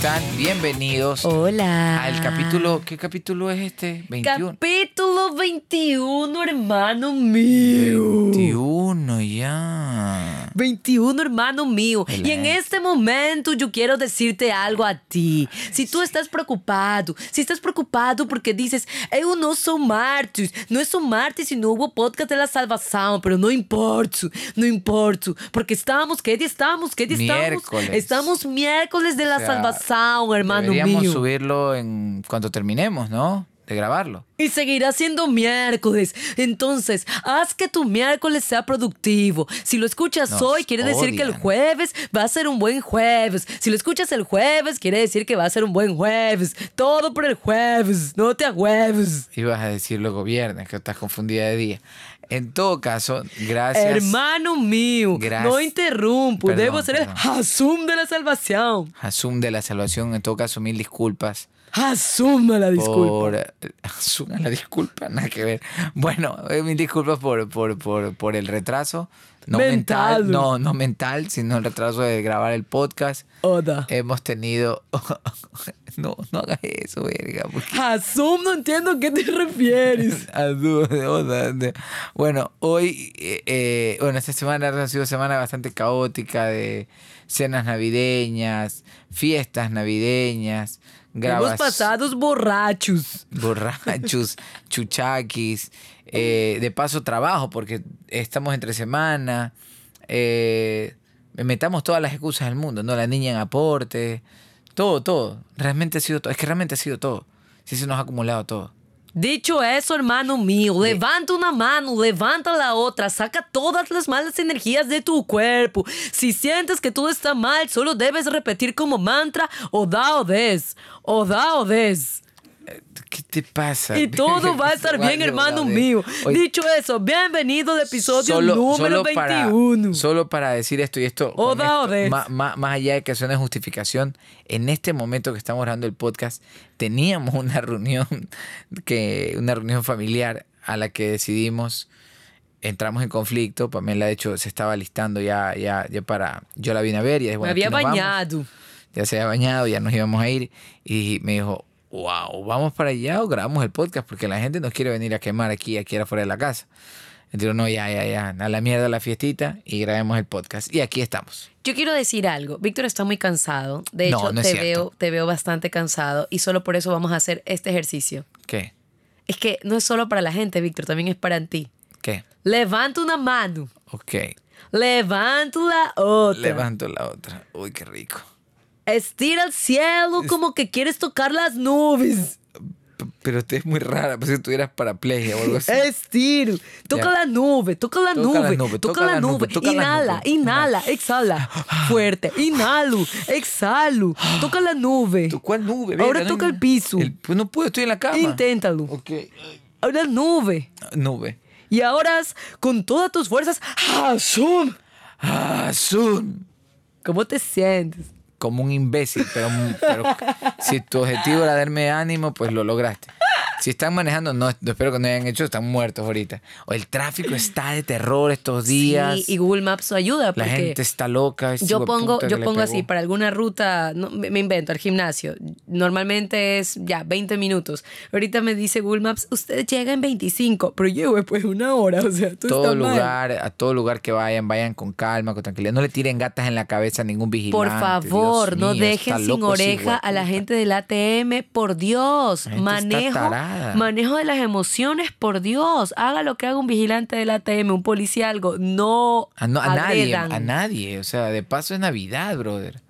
están? Bienvenidos Hola. al capítulo. ¿Qué capítulo es este? 21. Capítulo 21, hermano mío. 21 ya. 21, hermano mío. Hola. Y en este momento yo quiero decirte algo a ti. Si tú estás preocupado, si estás preocupado porque dices, eu não sou martes, não sou martes e não hubo podcast de la salvação, pero no importa, no importa, porque estamos, ¿qué día estamos? ¿Qué día estamos? Miércoles. Estamos miércoles de la O sea, salvación, hermano Deberíamos mío. subirlo en cuanto terminemos, ¿no? De grabarlo. Y seguirá siendo miércoles. Entonces, haz que tu miércoles sea productivo. Si lo escuchas Nos hoy, quiere decir que el jueves va a ser un buen jueves. Si lo escuchas el jueves, quiere decir que va a ser un buen jueves. Todo por el jueves. No te agüeves. Ibas a decir luego viernes, que estás confundida de día. En todo caso, gracias. Hermano mío, Gracias. no interrumpo. Perdón, Debo ser perdón. el Hasum de la salvación. Asum de la salvación. En todo caso, mil disculpas. Hasum a la disculpa. Por, asuma la disculpa, nada que ver. Bueno, eh, mil disculpas por, por, por, por el retraso. No mental. Mental. no, no mental, sino el retraso de grabar el podcast. Oda. Hemos tenido. no, no hagas eso, verga. porque- Hasum, no entiendo a qué te refieres. a dúo de onda, de- Bueno, hoy, eh, eh, bueno, esta semana ha sido semana bastante caótica de cenas navideñas, fiestas navideñas, Hemos grabas pasado borrachos. borrachos, chuchaquis, eh, de paso trabajo porque estamos entre semana, eh, metamos todas las excusas del mundo, ¿no? La niña en aporte, todo, todo. Realmente ha sido todo, es que realmente ha sido todo. Sí se nos ha acumulado todo. Dicho eso, hermano mío, levanta una mano, levanta la otra, saca todas las malas energías de tu cuerpo. Si sientes que todo está mal, solo debes repetir como mantra, o da o des, o da o des. ¿Qué te pasa? Y todo va a estar bien, hermano mío. Hoy- Dicho eso, bienvenido al episodio solo, número solo para, 21. solo para decir esto y esto, Oda, esto, ma- más, allá de que suene justificación, en este momento que estamos grabando el podcast, teníamos una reunión, que, una reunión familiar a la que decidimos, entramos en conflicto, Pamela de hecho se estaba listando ya, ya, ya para, yo la vine a ver y Me bueno, había nos vamos. bañado. ya se había bañado, ya nos íbamos a ir y me dijo, wow, ¿vamos para allá o grabamos el podcast? Porque la gente nos quiere venir a quemar aquí, aquí afuera de la casa. Entonces, no, ya, ya, ya, a la mierda la fiestita y grabemos el podcast. Y aquí estamos. Yo quiero decir algo. Víctor está muy cansado. De No, hecho, no es te, veo, te veo bastante cansado y solo por eso vamos a hacer este ejercicio. ¿Qué? Es que no es solo para la gente, Víctor, también es para ti. ¿Qué? Levanta una mano. Ok. Levanta la otra. Levanto la otra. Uy, qué rico. Estira al cielo como que quieres tocar las nubes. Pero usted es muy rara, pues si tuvieras paraplegia o algo así. Estiro. Toca Ya. la nube, toca la Toca la nube, toca la nube. toca la Inhala, nube. inhala, exhala. Fuerte. Inhalo, exhalo. Toca la nube. ¿Tú ¿Cuál nube? Ahora toca no- el piso. el- pues no puedo, estoy en la cama. Inténtalo. Ok. Ahora nube. Nube. Y ahora con todas tus fuerzas. ¡Asum! Ah, Zoom. ¿Cómo te sientes? Como un imbécil, pero, pero si tu objetivo era darme ánimo, pues lo lograste. Si están manejando, no, espero que no hayan hecho, están muertos ahorita. O el tráfico está de terror estos días. Sí, y Google Maps ayuda la porque gente está loca. yo pongo, yo pongo así para alguna ruta, no, me, me invento, al gimnasio. Normalmente es ya 20 minutos. Ahorita me dice Google Maps, usted llega en 25, pero llevo después una hora, o sea, tú todo mal. lugar, a todo lugar que vayan, vayan con calma, con tranquilidad. No le tiren gatas en la cabeza a ningún vigilante. Por favor, Dios no mío, dejen sin oreja a la gente del ATM, por Dios. La Manejo, tarada. manejo de las emociones, por Dios. Haga lo que haga un vigilante del ATM, un policía, algo. No, A, no- a nadie, a nadie. O sea, de paso es Navidad, brother.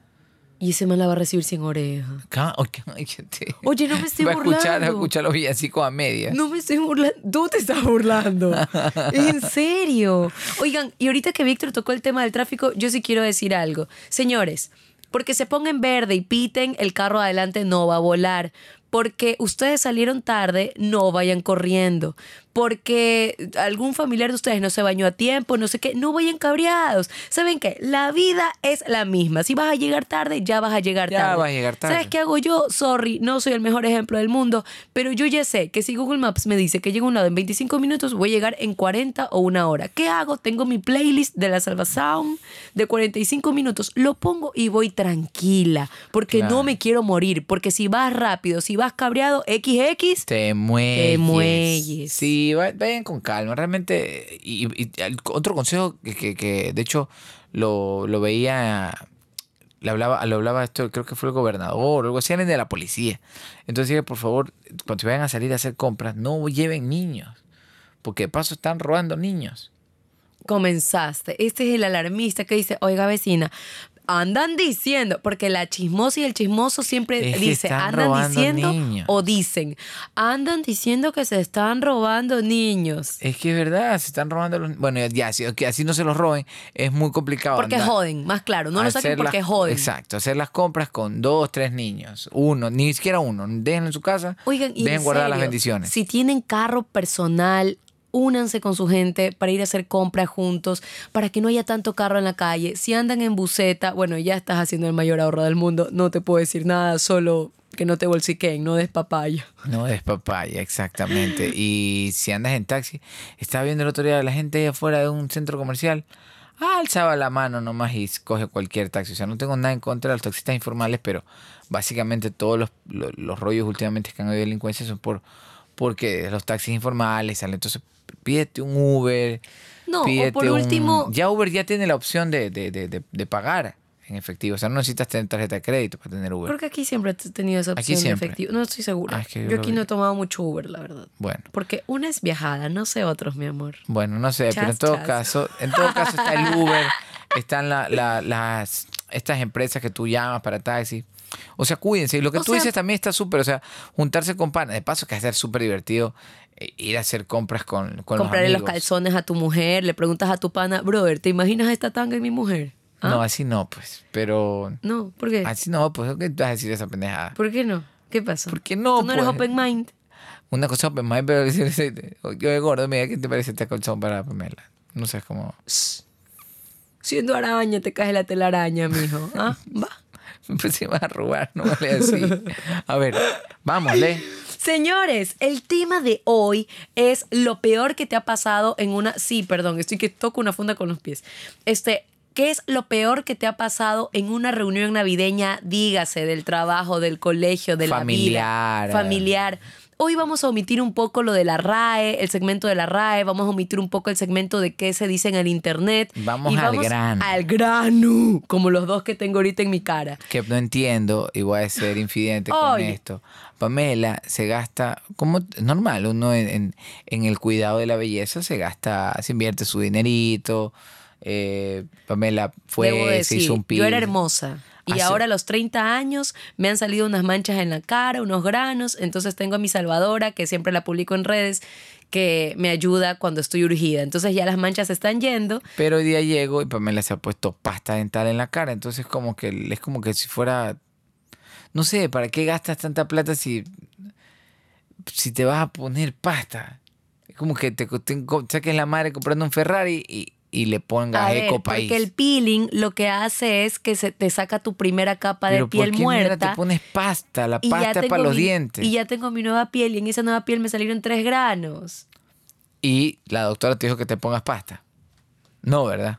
Y ese man la va a recibir sin oreja. Oye, no me estoy Va a escuchar, va a burlando. escuchar los villancicos a media. No me estoy burlando. Tú te estás burlando. en serio. Oigan, y ahorita que Víctor tocó el tema del tráfico, yo sí quiero decir algo. Señores, porque se ponga en verde y piten, el carro adelante no va a volar. Porque ustedes salieron tarde, no vayan corriendo. Porque algún familiar de ustedes no se bañó a tiempo, no sé qué, no vayan cabreados. ¿Saben qué? La vida es la misma. Si vas a llegar tarde, ya vas a llegar Ya tarde. vas a llegar tarde. ¿Sabes qué hago yo? Sorry, no soy el mejor ejemplo del mundo, pero yo ya sé que si Google Maps me dice que llego a un lado en 25 minutos, voy a llegar en 40 o una hora. ¿Qué hago? Tengo mi playlist de la Salva Sound de 45 minutos, lo pongo y voy tranquila, porque Claro. no me quiero morir, porque si vas rápido, si vas cabreado, XX, Te muelles. muelles. Sí, va- vayan con calma. Realmente, y, otro consejo que, que- de hecho lo, lo veía, le hablaba, lo hablaba esto, creo que fue el gobernador o algo así, de la policía. Entonces por favor, cuando vayan a salir a hacer compras, no lleven niños, porque de paso están robando niños. comenzaste. Este es el alarmista que dice, oiga vecina, andan diciendo, porque la chismosa y el chismoso siempre Es dice, andan diciendo niños. o dicen, andan diciendo que se están robando niños. Es que es verdad, se están robando los Bueno, ya, si que así no se los roben, es muy complicado. Porque andar- joden, más claro, no lo saquen porque las- joden. Exacto, hacer las compras con dos, tres niños. Uno, ni siquiera uno. Déjenlo en su casa. Oigan, dejen guardar las bendiciones. Si tienen carro personal, únanse con su gente para ir a hacer compras juntos, para que no haya tanto carro en la calle. Si andan en buseta, bueno, ya estás haciendo el mayor ahorro del mundo, no te puedo decir nada, solo que no te bolsiquen, no des papaya. No es papaya, exactamente. y si andas en taxi, estaba viendo el otro día la gente afuera de un centro comercial. Alzaba la mano nomás y coge cualquier taxi. O sea, no tengo nada en contra de los taxistas informales, pero básicamente todos los, los, los rollos últimamente que han habido de delincuencia son por porque los taxis informales salen. Entonces, pídete un Uber. No, o por un- último- Ya Uber ya tiene la opción de, de, de, de- pagar en efectivo. O sea, no necesitas tener tarjeta de crédito para tener Uber. Creo que aquí siempre he tenido esa opción de siempre. efectivo. No estoy segura. Ah, es que yo aquí vi. no he tomado mucho Uber, la verdad. Bueno. Porque una es viajada, no sé otros, mi amor. Bueno, no sé, pero en todo chas. caso, en todo caso está el Uber, están la- la- las estas empresas que tú llamas para taxi. O sea, cuídense. Y lo que O tú sea- dices también está súper, o sea, juntarse con panas. De paso que va a ser súper divertido ir a hacer compras con, con Comprarle los los, calzones a tu mujer, le preguntas a tu pana, brother, ¿te imaginas esta tanga en mi mujer? ¿Ah? No, así no, pues. Pero No, ¿por qué? así no, pues, ¿qué te vas a decir esa pendejada? ¿Por qué no? ¿Qué pasa? ¿Por qué no, ¿Tú no eres pues? open mind? Una cosa open mind, pero yo gordo, mira, ¿qué te parece este colchón para Pamela? No sé, es como... Siendo araña, te cae la telaraña, mijo. ¿Ah? Va. Pues se va a robar, no vale así. A ver, vamos, lee. Señores, el tema de hoy es lo peor que te ha pasado en una. Sí, perdón, estoy que toco una funda con los pies. Este. ¿Qué es lo peor que te ha pasado en una reunión navideña? Dígase, del trabajo, del colegio, de Familiar. la vida. Familiar. Hoy vamos a omitir un poco lo de la RAE, el segmento de la RAE, vamos a omitir un poco el segmento de qué se dice en el internet. Vamos y al vamos grano. Al grano, como los dos que tengo ahorita en mi cara. que no entiendo y voy a ser infidente con esto. Pamela se gasta, como normal, uno en, en- en el cuidado de la belleza se gasta, se invierte su dinerito. eh, Pamela fue, Debo se decir, hizo un yo era hermosa. Y ahora a los 30 años me han salido unas manchas en la cara, unos granos. Entonces tengo a mi salvadora, que siempre la publico en redes, que me ayuda cuando estoy urgida. Entonces ya las manchas se están yendo. Pero hoy día llego y Pamela se ha puesto pasta dental en la cara. Entonces como que es como que si fuera... No sé, ¿para qué gastas tanta plata si, si te vas a poner pasta? Es como que te, te saques la madre comprando un Ferrari y, y le pongas A ver, Eco País. porque el peeling lo que hace es que se te saca tu primera capa de Pero ¿por piel qué mierda muerta. te pones pasta? La pasta para los mi- dientes. Y ya tengo mi nueva piel y en esa nueva piel me salieron tres granos. Y la doctora te dijo que te pongas pasta. No, ¿verdad?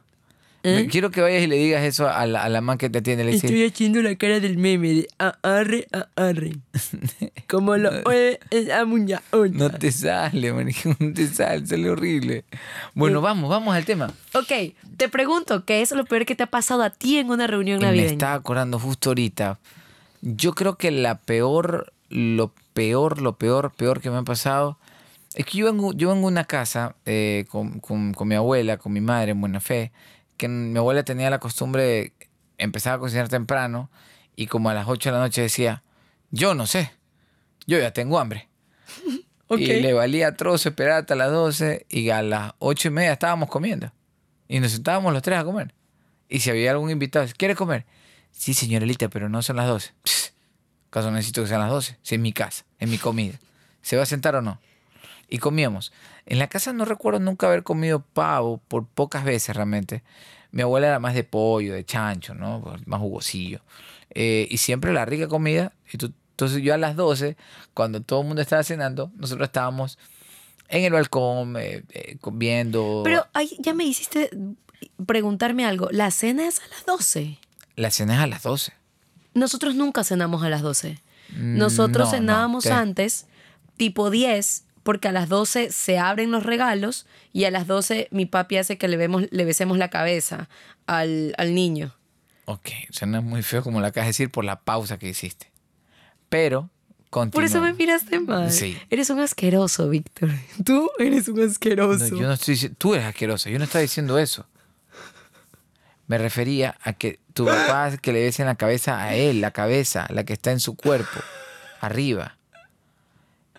¿Eh? Quiero que vayas y le digas eso a la, a la man que te atiende. Le dices, Estoy haciendo la cara del meme de arre, arre. Como lo oye esa muña- no te sale, manijo, no te sale, sale horrible. Bueno, vamos, vamos al tema. Ok, te pregunto, ¿qué es lo peor que te ha pasado a ti en una reunión Y me navideña? estaba acordando justo ahorita. Yo creo que la peor, lo peor, lo peor, peor que me ha pasado es que yo vengo, yo vengo a una casa eh, con, con- con mi abuela, con mi madre en buena fe, que mi abuela tenía la costumbre de empezar a cocinar temprano y como a las 8 de la noche decía, yo no sé, yo ya tengo hambre. Ok. Y le valía trozo esperar hasta las 12 y a las 8 y media estábamos comiendo. Y nos sentábamos los tres a comer. Y si había algún invitado, ¿quiere comer? Sí, señorita, pero no son las 12. Pss, ¿Acaso necesito que sean las 12? Si es mi casa, es mi comida. ¿Se va a sentar o no? y comíamos. En la casa no recuerdo nunca haber comido pavo, por pocas veces realmente. Mi abuela era más de pollo, de chancho, ¿no? Más jugosillo. Eh, y siempre la rica comida. Y tú- entonces yo a las 12, cuando todo el mundo estaba cenando, nosotros estábamos en el balcón eh, eh, comiendo. Pero ay, ya me hiciste preguntarme algo. ¿La cena es a las 12? La cena es a las 12. Nosotros nunca cenamos a las 12. Nosotros Mm, no, no, cenábamos te- antes, tipo 10, porque a las 12 se abren los regalos y a las 12 mi papi hace que le, vemos, le besemos la cabeza al, al niño. Ok, suena muy feo como lo acabas de decir por la pausa que hiciste. Pero, continúa. Por eso me miraste mal. Sí. Eres un asqueroso, Víctor. Tú eres un No, asqueroso. yo no estoy tú eres asquerosa, yo no estaba diciendo eso. Me refería a que tu papá hace que le besen la cabeza a él, la cabeza, la que está en su cuerpo, arriba.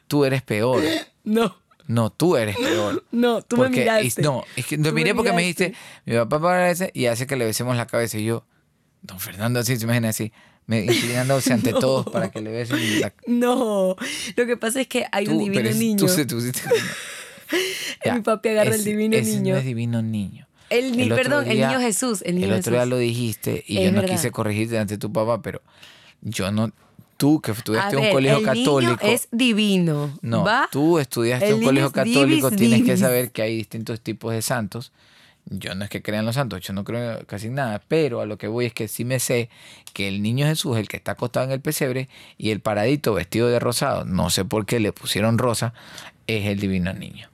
Tú eres peor. No, No, tú eres peor. no, tú me Porque- miraste. y- no, es que Tú lo me miré porque me miraste. dijiste, mi papá parece y hace que le besemos la cabeza. Y yo, don Fernando, así se imagina así, me inclinándose ante todos para que le besen la No, lo que pasa es que hay un Tú, divino pero niño. Tú se tú pusiste- Ya, Mi papi agarra el divino ese niño. No es divino niño. El otro perdón, el día- niño Jesús, el niño otro día Jesús. lo dijiste y Es yo no verdad. quise corregirte ante tu papá, pero yo no. Tú que estudiaste en un colegio el católico. niño es divino. No, ¿va? tú estudiaste en un colegio católico, divis, tienes que saber que hay distintos tipos de santos. Yo no es que crea en los santos, yo no creo en casi nada, pero a lo que voy es que sí me sé que el niño Jesús, el que está acostado en el pesebre, y el paradito vestido de rosado, no sé por qué le pusieron rosa, es el divino niño.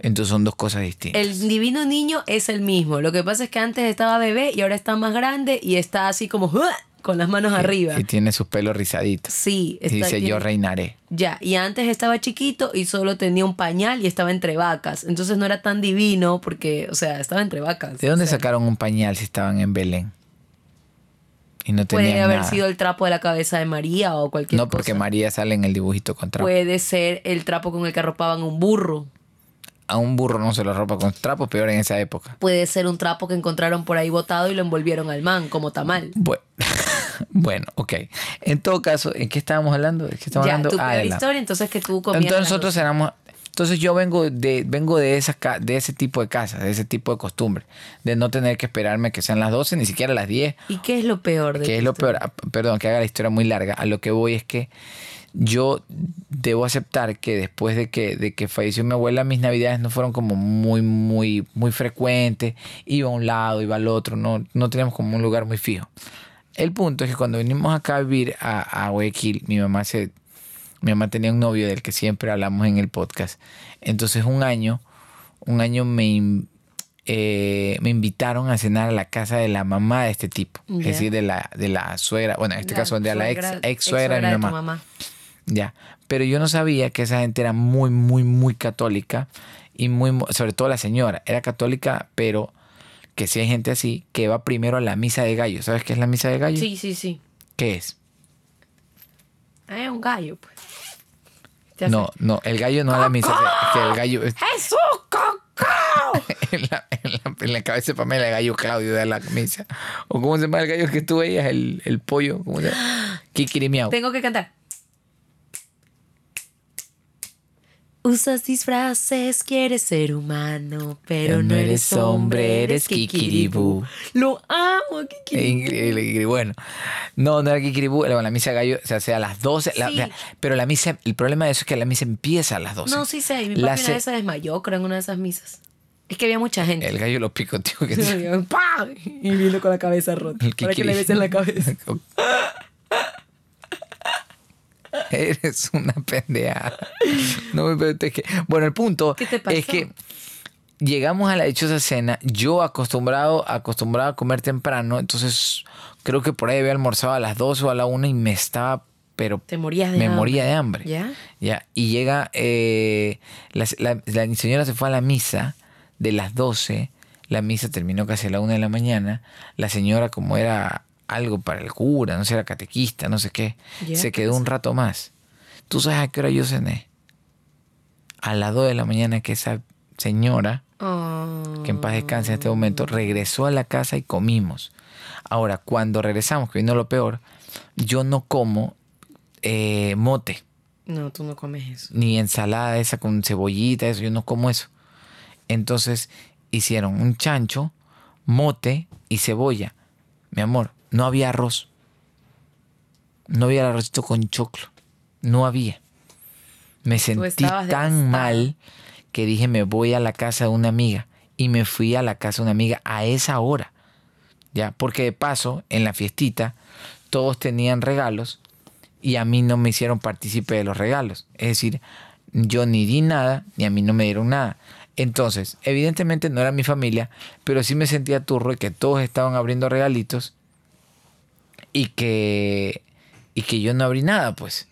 Entonces son dos cosas distintas. El divino niño es el mismo. Lo que pasa es que antes estaba bebé y ahora está más grande y está así como ¡ah! Con las manos arriba. Y tiene sus pelos rizaditos. Sí, Y está, dice, tiene- yo reinaré. Ya, y antes estaba chiquito y solo tenía un pañal y estaba entre vacas. Entonces no era tan divino porque, o sea, estaba entre vacas. ¿De dónde O sea, sacaron un pañal si estaban en Belén? Y no tenían Puede haber nada. sido el trapo de la cabeza de María o cualquier No, porque cosa. María sale en el dibujito con trapo. Puede ser el trapo con el que arropaban un burro. A un burro no se lo ropa con trapo, peor en esa época. Puede ser un trapo que encontraron por ahí botado y lo envolvieron al man como tamal. Bueno, bueno, ok. En todo caso, ¿en qué estábamos hablando? ¿De qué estamos Ya, hablando? tu Ah, de la- historia, entonces que tú comías. Entonces nosotros éramos... Entonces yo vengo de, vengo de, esas, de ese tipo de casas, de ese tipo de costumbre, de no tener que esperarme que sean las 12, ni siquiera las 10, ¿Y qué es lo peor de que es lo peor, ah, perdón, que haga la historia muy larga, a lo que voy es que yo debo aceptar que después de que, de que falleció mi abuela, mis navidades no fueron como muy, muy, muy frecuentes, iba a un lado, iba al otro, no, no teníamos como un lugar muy fijo. El punto es que cuando vinimos acá a vivir a, a Guayaquil, mi mamá se... Mi mamá tenía un novio del que siempre hablamos en el podcast. Entonces un año, un año me, eh, me invitaron a cenar a la casa de la mamá de este tipo. Es decir, de la, de la suegra, bueno, en este La caso de la ex, suegra- ex suegra de mi mamá. Ya. Pero yo no sabía que esa gente era muy, muy, muy católica. Y muy, mu- sobre todo la señora. Era católica, pero que sí hay gente así que va primero a la misa de gallo. ¿Sabes qué es la misa de gallo? Sí, sí, sí. ¿Qué es? Ah, Es un gallo, pues. Ya No, sé. no, el gallo no es la misa. Es que el gallo es ¡Jesús, Coco! en, la, en, la, en la cabeza de Pamela el gallo Claudio de la misa. ¿O cómo se llama el gallo que tú veías? El, el pollo. ¿Cómo se llama? Kikirimiao. Tengo que cantar. Usas disfraces, quieres ser humano, pero no eres hombre, eres kikiribú. Lo amo, kikiribú. Bueno, no, no era Kikiribú, bueno, la misa gallo se hace a las 12. la- Sí. la- pero la misa, el problema de eso es que la misa empieza a las 12. No, sí sé, mi La papi ce- una vez se desmayó, creo, en una de esas misas. Es que había mucha gente. El gallo lo picoteó. Que ¡Pah! Y vino con la cabeza rota. El Para que le besen la cabeza. Eres una pendeja. No me preguntes que. Bueno, el punto ¿Qué te pasó? es que llegamos a la dichosa cena. Yo acostumbrado, acostumbrado a comer temprano, entonces creo que por ahí había almorzado a las 12 o a la 1 y me estaba, pero Te morías de me hambre. moría de hambre. ¿Ya? Ya, y llega, eh, la, la- la señora se fue a la misa de las 12, la misa terminó casi a la 1 de la mañana, la señora como era algo para el cura, no sé, era catequista, no sé qué, se ¿qué quedó un rato más. ¿Tú sabes a qué hora yo cené? A las 2 de la mañana que esa señora, Oh. que en paz descanse en este momento, regresó a la casa y comimos. Ahora, cuando regresamos, que vino lo peor, yo no como eh, mote. No, tú no comes eso. Ni ensalada esa con cebollita, eso, yo no como eso. Entonces hicieron un chancho, mote y cebolla. Mi amor, no había arroz. No había arrocito con choclo. No había. Me sentí tan mal que dije me voy a la casa de una amiga. Y me fui a la casa de una amiga a esa hora. Ya, porque de paso, en la fiestita, todos tenían regalos y a mí no me hicieron partícipe de los regalos. Es decir, yo ni di nada, ni a mí no me dieron nada. Entonces, evidentemente no era mi familia, pero sí me sentía turro de que todos estaban abriendo regalitos y que, y que yo no abrí nada, pues.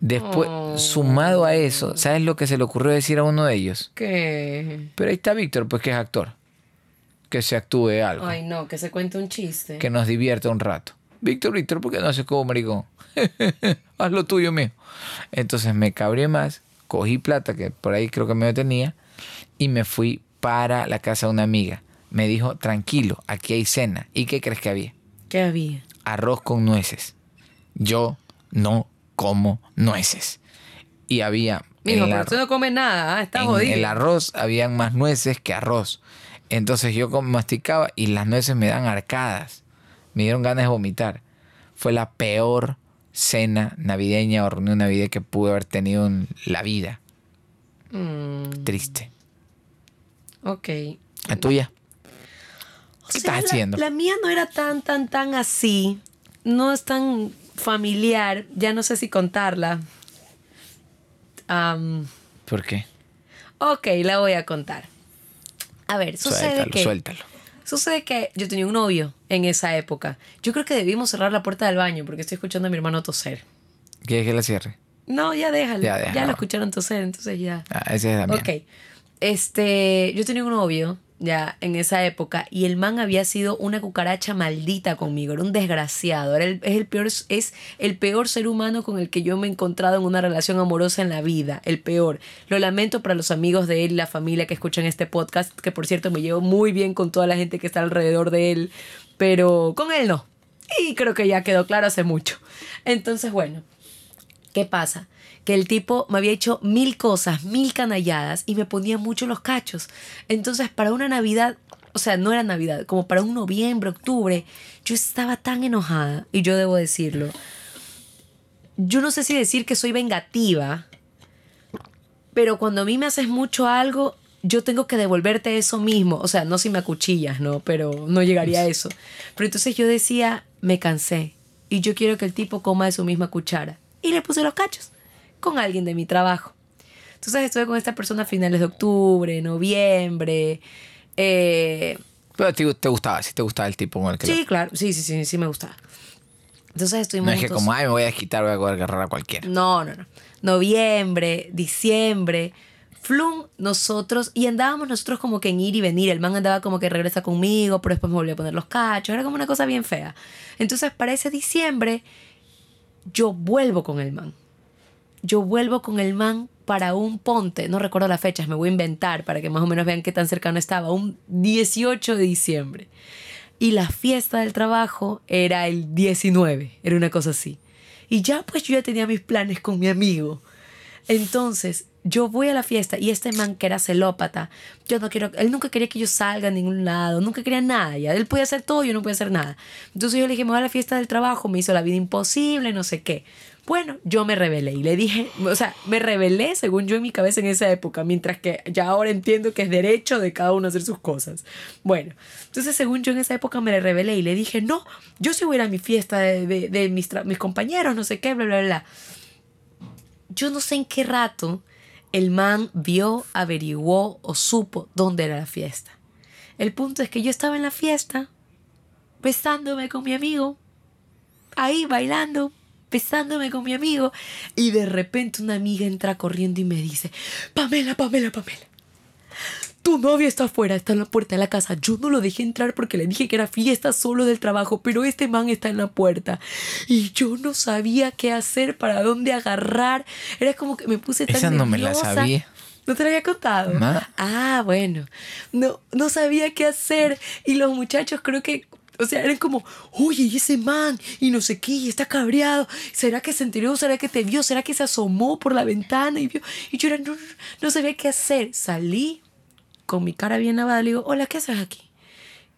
Después, Oh. sumado a eso, ¿sabes lo que se le ocurrió decir a uno de ellos? ¿Qué? Pero ahí está Víctor, pues que es actor. Que se actúe algo. Ay, no, que se cuente un chiste. Que nos divierta un rato. Víctor, Víctor, ¿por qué no haces como maricón? Haz lo tuyo, mío. Entonces me cabré más, cogí plata, que por ahí creo que me tenía, y me fui para la casa de una amiga. Me dijo, tranquilo, aquí hay cena. ¿Y qué crees que había? ¿Qué había? Arroz con nueces. Yo no como nueces. Y había... Mijo, pero tú no comes nada, ¿ah? Estás en jodido. el arroz habían más nueces que arroz. Entonces yo masticaba y las nueces me dan arcadas. Me dieron ganas de vomitar. Fue la peor cena navideña o reunión navideña que pude haber tenido en la vida. Mm, Triste. ok. ¿La tuya? O ¿Qué sea, estás la- haciendo? La mía no era tan, tan, tan así. No es tan familiar. Ya no sé si contarla. ¿Por qué? ok, la voy a contar. A ver, sucede Suéltalo, que... suéltalo. Sucede que yo tenía un novio en esa época. Yo creo que debimos cerrar la puerta del baño porque estoy escuchando a mi hermano toser. ¿Quieres que la cierre? No, ya déjalo. Ya, Ya, déjalo. lo escucharon toser, entonces ya. Ah, esa es la mía. Ok. Este, yo tenía un novio ya en esa época y el man había sido una cucaracha maldita conmigo, era un desgraciado, era el, es, el peor, es el peor ser humano con el que yo me he encontrado en una relación amorosa en la vida, el peor. Lo lamento para los amigos de él y la familia que escuchan este podcast, que por cierto me llevo muy bien con toda la gente que está alrededor de él, pero con él no. Y creo que ya quedó claro hace mucho. Entonces, bueno, ¿Qué pasa? Que el tipo me había hecho mil cosas, mil canalladas y me ponía mucho los cachos. Entonces, para una Navidad, o sea, no era Navidad, como para un noviembre, octubre, yo estaba tan enojada, y yo debo decirlo. Yo no sé si decir que soy vengativa, pero cuando a mí me haces mucho algo, yo tengo que devolverte eso mismo. O sea, no si me acuchillas, ¿no? Pero no llegaría a eso. Pero entonces yo decía, me cansé y yo quiero que el tipo coma de su misma cuchara. Y le puse los cachos con alguien de mi trabajo. Entonces estuve con esta persona a finales de octubre, noviembre. eh, Pero ti te gustaba, sí te gustaba el tipo con el que sí, claro, sí, sí, sí, sí me gustaba. Entonces lo- estuvimos No es que juntos- como, ay, me voy a quitar, voy a agarrar a cualquiera. no, no, no. Noviembre, diciembre. Flum, nosotros, y andábamos nosotros como que en ir y venir. El man andaba como que regresa conmigo, pero después me volvió a poner los cachos. Era como una cosa bien fea. Entonces, para ese diciembre, yo vuelvo con el man. Yo vuelvo con el man para un ponte. No recuerdo las fechas, me voy a inventar para que más o menos vean qué tan cercano estaba. Un 18 de diciembre. Y la fiesta del trabajo era el 19, era una cosa así. Y ya pues yo ya tenía mis planes con mi amigo. Entonces, yo voy a la fiesta y este man que era celópata, yo no quiero, él nunca quería que yo salga a ningún lado, nunca quería nada, ya él podía hacer todo, yo no podía hacer nada. Entonces yo le dije, me voy a la fiesta del trabajo, me hizo la vida imposible, no sé qué. Bueno, yo me rebelé y le dije, o sea, me rebelé según yo en mi cabeza en esa época, mientras que ya ahora entiendo que es derecho de cada uno hacer sus cosas. Bueno, entonces según yo en esa época me rebelé y le dije, no, yo sí voy a ir a mi fiesta de, de- de mis, mis compañeros, no sé qué, bla, bla, bla. Yo no sé en qué rato el man vio, averiguó o supo dónde era la fiesta. El punto es que yo estaba en la fiesta, besándome con mi amigo, ahí bailando, besándome con mi amigo, y de repente una amiga entra corriendo y me dice, Pamela, Pamela, Pamela. Tu novio está afuera, está en la puerta de la casa. Yo no lo dejé entrar porque le dije que era fiesta solo del trabajo, pero este man está en la puerta. Y yo no sabía qué hacer, para dónde agarrar. Era como que me puse tan Esa no me la nerviosa. sabía. ¿No te lo había contado? No. Ah, bueno. No, no sabía qué hacer. Y los muchachos creo que O sea, eran como, oye, y ese man, y no sé qué, y está cabreado. ¿Será que se enteró? ¿Será que te vio? ¿Será que se asomó por la ventana y vio? Y yo era, no, no, no sabía qué hacer. Salí con mi cara bien lavada, le digo, hola, ¿qué haces aquí?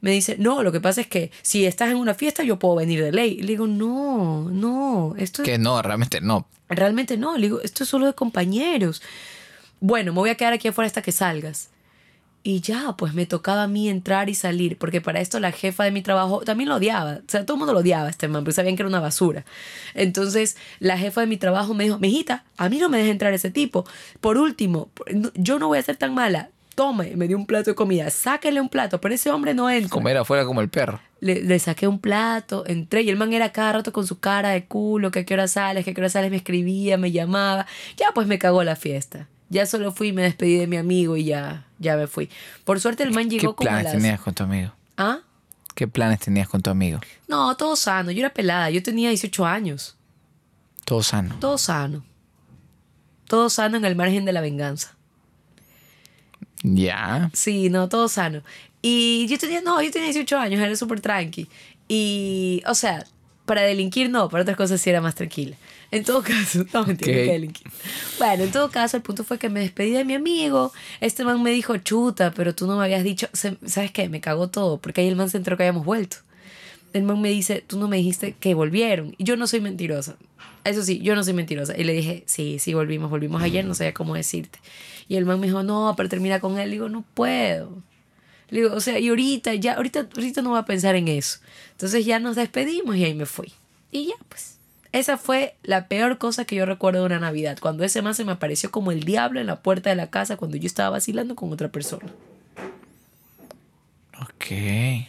Me dice, no, lo que pasa es que si estás en una fiesta yo puedo venir de ley. Le digo, no, no, esto es... Que no, realmente no. Realmente no, le digo, esto es solo de compañeros. Bueno, me voy a quedar aquí afuera hasta que salgas. Y ya, pues me tocaba a mí entrar y salir, porque para esto la jefa de mi trabajo también lo odiaba. O sea, todo el mundo lo odiaba a este man, porque sabían que era una basura. Entonces, la jefa de mi trabajo me dijo, mijita, a mí no me deja entrar ese tipo. Por último, yo no voy a ser tan mala. Tome, me dio un plato de comida, sáquele un plato, pero ese hombre no entra. Comer afuera como el perro. Le, le, saqué un plato, entré y el man era cada rato con su cara de culo, que a qué hora sales, que a qué hora sales, me escribía, me llamaba. Ya pues me cagó la fiesta. Ya solo fui y me despedí de mi amigo y ya, ya me fui. Por suerte el man llegó ¿Qué planes tenías con tu amigo? ¿Ah? ¿Qué planes tenías con tu amigo? No, todo sano. Yo era pelada. Yo tenía 18 años. Todo sano. Todo sano. Todo sano en el margen de la venganza. Ya. Sí, no, todo sano. Y yo tenía, no, yo tenía 18 años, era súper tranqui. Y, o sea, para delinquir no, para otras cosas sí era más tranquila. En todo caso, no mentira, okay. que delinquir. Bueno, en todo caso, el punto fue que me despedí de mi amigo. Este man me dijo, chuta, pero tú no me habías dicho, ¿sabes qué? Me cagó todo, porque ahí el man se enteró que habíamos vuelto. El man me dice, tú no me dijiste que volvieron. Y yo no soy mentirosa. Eso sí, yo no soy mentirosa. Y le dije, sí, sí, volvimos, volvimos ayer, no sabía cómo decirte. Y el man me dijo, no, pero termina con él. Le digo, no puedo. Le digo, o sea, y ahorita, ya, ahorita, ahorita no voy a pensar en eso. Entonces ya nos despedimos y ahí me fui. Y ya, pues. Esa fue la peor cosa que yo recuerdo de una Navidad. Cuando ese man se me apareció como el diablo en la puerta de la casa cuando yo estaba vacilando con otra persona. Ok.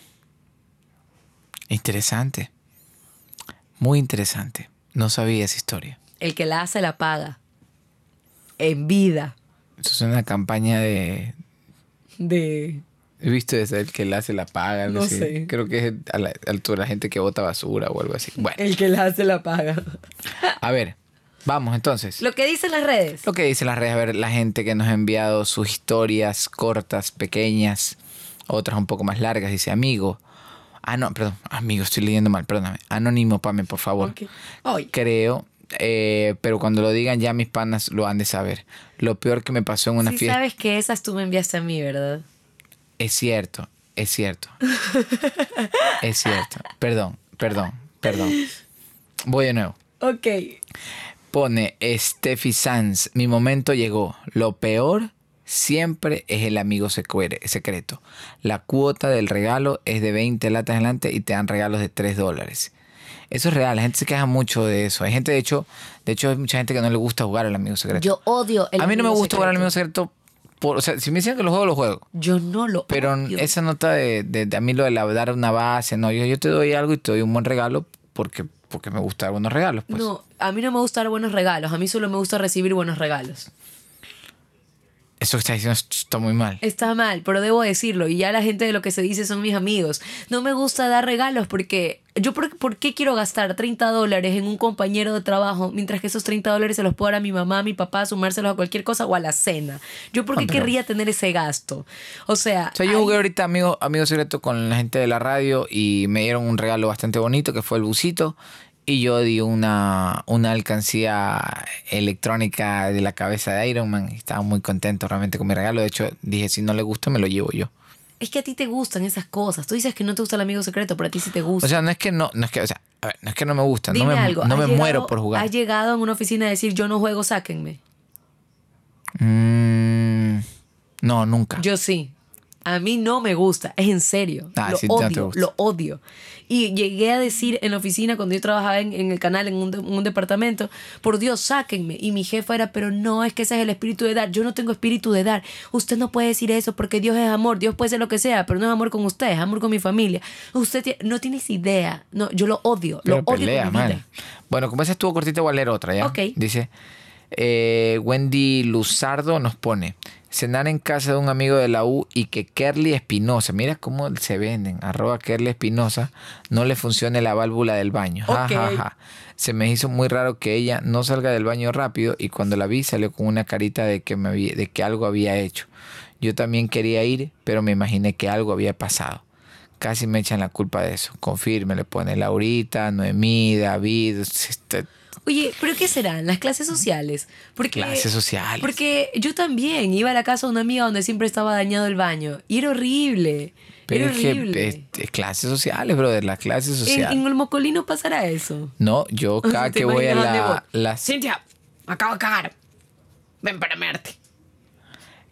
Interesante. Muy interesante. No sabía esa historia. El que la hace la paga. En vida. Eso es una campaña de. De. He visto desde el que la hace la paga. No, No sé. sé. Creo que es a la, a la gente que bota basura o algo así. Bueno, El que la hace la paga. a ver. Vamos entonces. Lo que dicen las redes. Lo que dice las redes, a ver, la gente que nos ha enviado sus historias cortas, pequeñas, otras un poco más largas, dice amigo. Ah, no, perdón, amigo, estoy leyendo mal, perdóname. Anónimo, Pame, por favor. Ok. Ay. Creo, eh, pero cuando lo digan ya mis panas lo han de saber. Lo peor que me pasó en una Sí fiesta. sabes que esas tú me enviaste a mí, ¿verdad? Es cierto, es cierto. es cierto. Perdón, perdón, perdón. Voy de nuevo. Ok. Pone Steffi Sanz, mi momento llegó. Lo peor siempre es el amigo secreto. La cuota del regalo es de 20 latas adelante y te dan regalos de 3 dólares. Eso es real, la gente se queja mucho de eso. Hay gente, de hecho, de hecho hay mucha gente que no le gusta jugar al amigo secreto. Yo odio el a mí no me gusta jugar al amigo secreto. Por, o sea, si me dicen que lo juego, lo juego. Yo no lo Pero odio. esa nota de, de- de a mí lo de la- dar una base, no, yo, yo te doy algo y te doy un buen regalo porque, porque me gusta dar buenos regalos. Pues. No, a mí no me gusta dar buenos regalos. A mí solo me gusta recibir buenos regalos. Eso que estás diciendo está muy mal. Está mal, pero debo decirlo. Y ya la gente de lo que se dice son mis amigos. No me gusta dar regalos porque yo por, ¿por qué quiero gastar 30 dólares en un compañero de trabajo mientras que esos 30 dólares se los puedo dar a mi mamá, a mi papá, sumárselos a cualquier cosa o a la cena? Yo por qué Ah, pero- querría tener ese gasto. O sea, O sea, yo hay- jugué ahorita amigo, amigo secreto con la gente de la radio y me dieron un regalo bastante bonito que fue el busito. Y yo di una, una alcancía electrónica de la cabeza de Iron Man. y Estaba muy contento realmente con mi regalo. De hecho, dije, si no le gusta, me lo llevo yo. es que a ti te gustan esas cosas. Tú dices que no te gusta el amigo secreto, pero a ti sí te gusta. O sea, no es que no, no es que, o sea, a ver, no es que no me gusta, no me, algo. no ¿has me llegado- muero por jugar. ¿Has llegado a una oficina a decir yo no juego, sáquenme? Mm, no, nunca. Yo sí. A mí no me gusta, es en serio. Ah, lo sí, odio, lo odio. Y llegué a decir en la oficina cuando yo trabajaba en, en el canal, en un, de- un departamento, por Dios, sáquenme. Y mi jefa era, pero no, es que ese es el espíritu de dar. Yo no tengo espíritu de dar. Usted no puede decir eso porque Dios es amor. Dios puede ser lo que sea, pero no es amor con usted, es amor con mi familia. Usted no tienes idea. No, yo lo odio. Pero lo odio pelea, man. vida. Bueno, como esa estuvo cortita, voy a leer otra, ¿ya? Ok. Dice, eh, Wendy Luzardo nos pone, cenar en casa de un amigo de la U y que Kerly Espinosa, mira cómo se venden, arroba Kerly Espinosa, no le funcione la válvula del baño. Ja, Ok. ja, ja. Se me hizo muy raro que ella no salga del baño rápido y cuando la vi salió con una carita de que, me había- de que algo había hecho. Yo también quería ir, pero me imaginé que algo había pasado. casi me echan la culpa de eso. Confirme, le pone Laurita, Noemí, David. Oye, ¿pero qué serán? Las clases sociales. Porque, Clases sociales. Porque yo también iba a la casa de una amiga donde siempre estaba dañado el baño. Y era horrible. Pero era es que horrible. es- es clases sociales, brother, las clases sociales. en el Mocolino pasará eso. No, yo O sea, cada ¿te que voy a la, voy? las... Cintia, me acabo de cagar. Ven para mearte.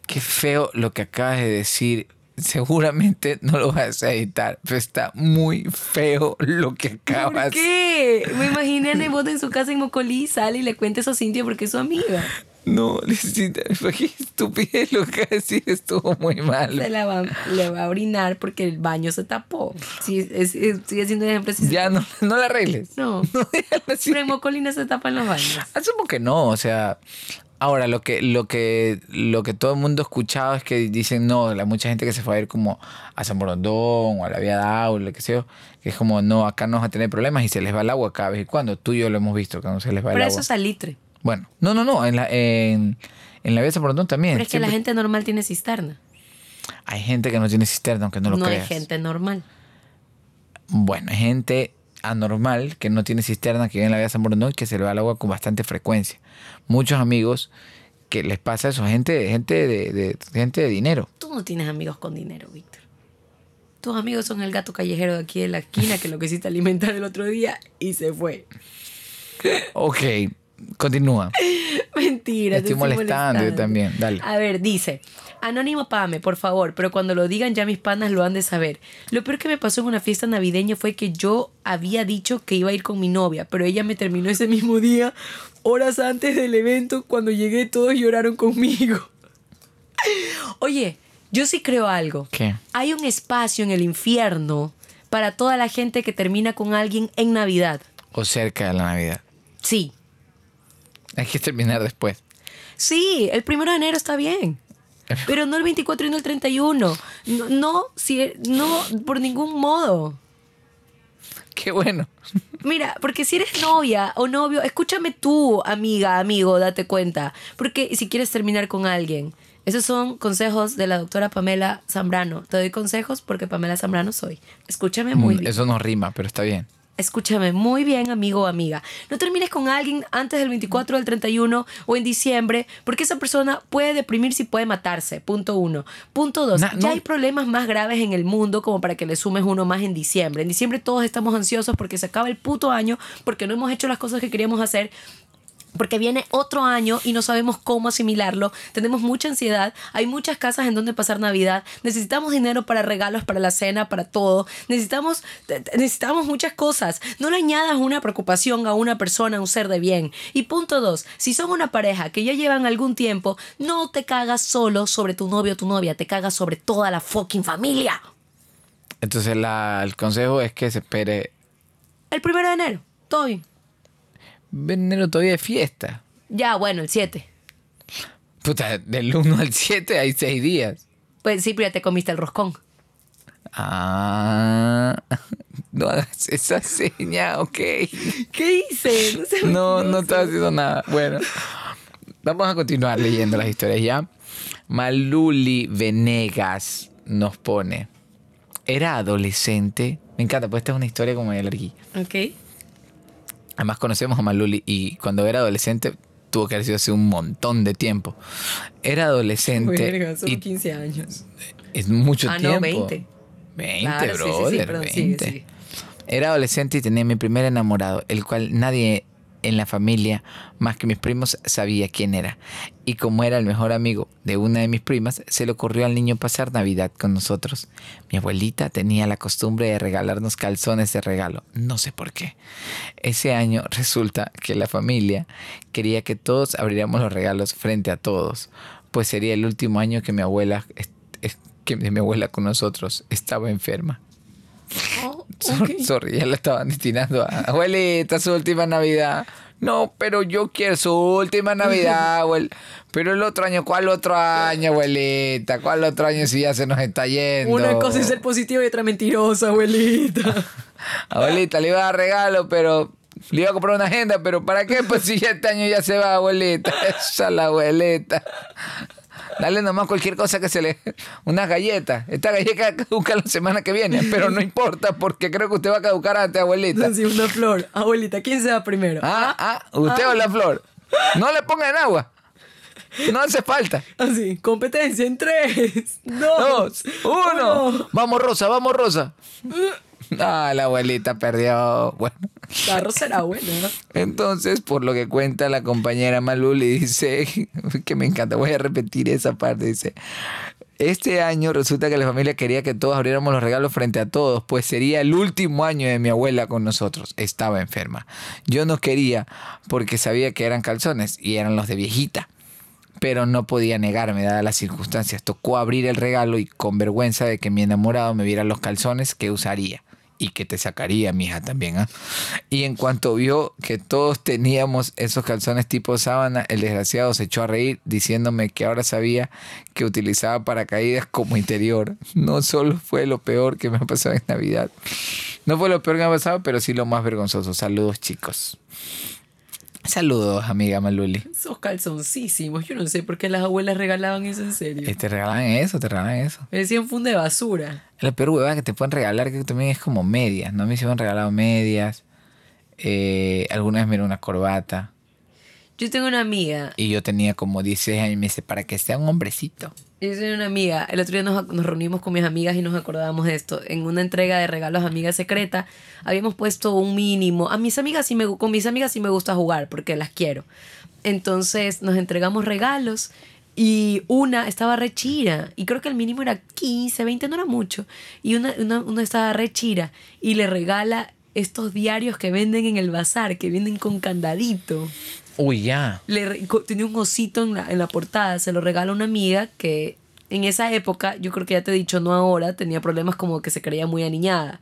Qué feo lo que acabas de decir. Seguramente no lo vas a editar, pero está muy feo lo que acabas. ¿Por qué? Me imaginé a Nebot en su casa en Mocolí, sale y le cuenta eso a Cintia porque es su amiga. No, necesita. Qué estupidez lo que decir, estuvo muy mal. Se la va, le va a orinar porque el baño se tapó. Sí, es- es- sigue siendo un ejemplo. Ya no, no la arregles. No. así. Pero en Mocolí no se tapan los baños. Asumo que no, o sea. Ahora, lo que, lo que, lo que todo el mundo ha escuchado es que dicen, no, la mucha gente que se fue a ir como a San Borondón o a la Vía Daula, que sé yo, que es como, no, acá no vas a tener problemas y se les va el agua cada vez y cuando. Tú y yo lo hemos visto, que no se les va el Pero agua. eso es salitre. Bueno, no, no, no, en la, en, en la Vía San Borondón también. Pero es que la Siempre- gente normal tiene cisterna. Hay gente que no tiene cisterna, aunque no lo No, hay creas. gente normal. Bueno, hay gente anormal que no tiene cisterna, que vive en la Vía San Borondón y que se le va el agua con bastante frecuencia. Muchos amigos que les pasa eso, gente, gente de, de- gente de dinero. Tú no tienes amigos con dinero, Víctor. Tus amigos son el gato callejero de aquí de la esquina que lo quisiste alimentar el otro día y se fue. Ok, continúa. Mentira, Te estoy molestando yo también, dale. A ver, dice, Anónimo Pame, por favor, pero cuando lo digan ya mis panas lo han de saber. Lo peor que me pasó en una fiesta navideña fue que yo había dicho que iba a ir con mi novia, pero ella me terminó ese mismo día, horas antes del evento, cuando llegué todos lloraron conmigo. Oye, yo sí creo algo. ¿Qué? Hay un espacio en el infierno para toda la gente que termina con alguien en Navidad. O cerca de la Navidad. Sí. Hay que terminar después. Sí, el primero de enero está bien. Pero no el 24 y no el 31. No, no, si, no por ningún modo. Qué bueno. Mira, porque si eres novia o novio, escúchame tú, amiga, amigo, date cuenta. Porque si quieres terminar con alguien, esos son consejos de la doctora Pamela Zambrano. Te doy consejos porque Pamela Zambrano soy. Escúchame muy bien. Eso no rima, pero está bien. Escúchame muy bien, amigo o amiga. No termines con alguien antes del 24 del 31 o en diciembre, porque esa persona puede deprimirse y puede matarse. Punto uno. Punto dos. Ya no- hay problemas más graves en el mundo como para que le sumes uno más en diciembre. En diciembre todos estamos ansiosos porque se acaba el puto año, porque no hemos hecho las cosas que queríamos hacer. Porque viene otro año y no sabemos cómo asimilarlo. Tenemos mucha ansiedad. Hay muchas casas en donde pasar Navidad. Necesitamos dinero para regalos, para la cena, para todo. Necesitamos, necesitamos muchas cosas. No le añadas una preocupación a una persona, a un ser de bien. Y punto dos, si son una pareja que ya llevan algún tiempo, no te cagas solo sobre tu novio o tu novia. Te cagas sobre toda la fucking familia. Entonces la- el consejo es que se espere. El primero de enero. Todo bien. Enero todavía de fiesta. Ya, bueno, el 7. Puta, del 1 al 7 hay 6 días. Pues sí, pero ya te comiste el roscón. Ah, no hagas esa seña, ok. ¿Qué hice? No, sé. No, no estaba haciendo nada. Bueno, vamos a continuar leyendo las historias ya. Maluli Venegas nos pone. Era adolescente. Me encanta, pues esta es una historia como de larguilla. Ok. Además conocemos a Maluli y cuando era adolescente tuvo que haber sido hace un montón de tiempo. Era adolescente Verga, son y 15 años. es mucho Ah, no, tiempo. 20. 20, Claro, sí, sí, sí, brother, perdón, sigue, 20. sigue. Era adolescente y tenía mi primer enamorado, el cual nadie en la familia, más que mis primos, sabía quién era. Y como era el mejor amigo de una de mis primas, se le ocurrió al niño pasar Navidad con nosotros. Mi abuelita tenía la costumbre de regalarnos calzones de regalo, no sé por qué. Ese año resulta que la familia quería que todos abriéramos los regalos frente a todos, pues sería el último año que mi abuela, que mi abuela con nosotros estaba enferma. Oh, Sor- ok. Sorry, ya la estaban destinando a abuelita, su última Navidad. No, pero yo quiero su última Navidad, abuel. Pero el otro año, ¿cuál otro año, abuelita? ¿Cuál otro año si ya se nos está yendo? Una cosa es ser positiva y otra mentirosa, abuelita. Abuelita, le iba a dar regalo, pero le iba a comprar una agenda, pero ¿para qué? Pues si este año ya se va, abuelita. Esa es la abuelita. Dale nomás cualquier cosa que se le... Unas galletas. Esta galleta caduca la semana que viene, pero no importa porque creo que usted va a caducar antes, abuelita. Así, una flor. Abuelita, ¿quién se va primero? Ah, ah, usted o la flor. No le ponga en agua. No hace falta. Así, competencia en tres, dos, Dos, uno. Vamos, Rosa, vamos, Rosa. Ah, la abuelita perdió. Bueno. La rosa era ¿no? Entonces, por lo que cuenta la compañera Maluli, dice que me encanta, voy a repetir esa parte, dice, este año resulta que la familia quería que todos abriéramos los regalos frente a todos, pues sería el último año de mi abuela con nosotros, estaba enferma. Yo no quería porque sabía que eran calzones y eran los de viejita. Pero no podía negarme, dadas las circunstancias. Tocó abrir el regalo y con vergüenza de que mi enamorado me viera los calzones que usaría y que te sacaría, mija, también. ¿ah? Y en cuanto vio que todos teníamos esos calzones tipo sábana, el desgraciado se echó a reír diciéndome que ahora sabía que utilizaba paracaídas como interior. No solo fue lo peor que me ha pasado en Navidad. No fue lo peor que me ha pasado, pero sí lo más vergonzoso. Saludos, chicos. Saludos, amiga Maluli. Esos calzoncísimos. Yo no sé por qué las abuelas regalaban eso en serio. Eh, Te regalan eso, te regalan eso. Me decían fund de basura. La peor huevada que te pueden regalar que también es como medias, ¿no? Me han regalado medias. Eh, alguna vez me dieron una corbata. Yo tengo una amiga. Y yo tenía como 16 años y me dice, para que sea un hombrecito. Yo tengo una amiga. El otro día nos, nos reunimos con mis amigas y nos acordábamos de esto. En una entrega de regalos a amiga secreta, habíamos puesto un mínimo. A mis amigas sí me, con mis amigas sí me gusta jugar porque las quiero. Entonces nos entregamos regalos y una estaba re chira. Y creo que el mínimo era 15, 20, no era mucho. Y una, una, una estaba re chira y le regala estos diarios que venden en el bazar, que vienen con candadito Uy, ya. le tenía un osito en la, en la portada, se lo regala una amiga que en esa época, yo creo que ya te he dicho, no ahora, tenía problemas como que se creía muy aniñada.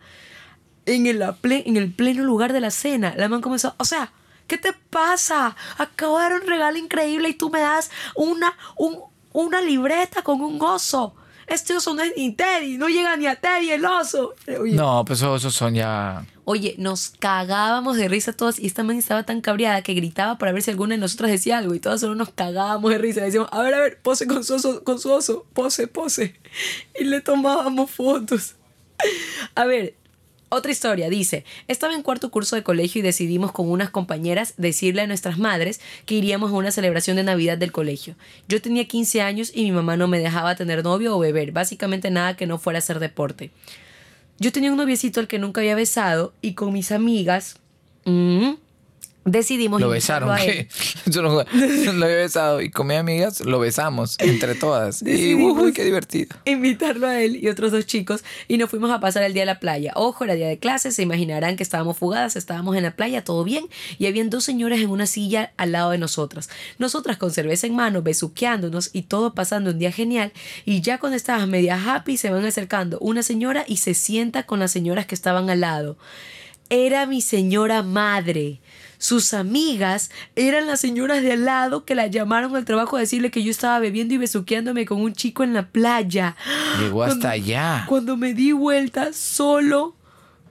En el, en el pleno lugar de la cena, la man comenzó, o sea, ¿qué te pasa? Acabo de dar un regalo increíble y tú me das una, un- una libreta con un oso. Este oso no es ni Teddy, no llega ni a Teddy el oso. Oye, No, pues esos, esos son ya... Oye, nos cagábamos de risa todas y esta man estaba tan cabreada que gritaba para ver si alguna de nosotras decía algo y todas solo nos cagábamos de risa. Le decíamos, a ver, a ver, pose con su oso, con su oso, pose, pose. Y le tomábamos fotos. A ver, otra historia, dice, estaba en cuarto curso de colegio y decidimos con unas compañeras decirle a nuestras madres que iríamos a una celebración de Navidad del colegio. Yo tenía 15 años y mi mamá no me dejaba tener novio o beber, básicamente nada que no fuera a hacer deporte. Yo tenía un noviecito al que nunca había besado y con mis amigas mm, decidimos ¿Lo besaron? a él. Yo no lo había besado y con mis amigas lo besamos entre todas. Y Decidimos- uy, qué divertido. invitarlo a él y otros dos chicos y nos fuimos a pasar el día a la playa. Ojo, era día de clases, se imaginarán que estábamos fugadas, estábamos en la playa, todo bien, y habían dos señoras en una silla al lado de nosotras. Nosotras con cerveza en mano, besuqueándonos y todo pasando un día genial, y ya cuando estabas media happy se van acercando una señora y se sienta con las señoras que estaban al lado. Era mi señora madre. Sus amigas eran las señoras de al lado que la llamaron al trabajo a decirle que yo estaba bebiendo y besuqueándome con un chico en la playa. Llegó hasta allá. Cuando me di vuelta, solo,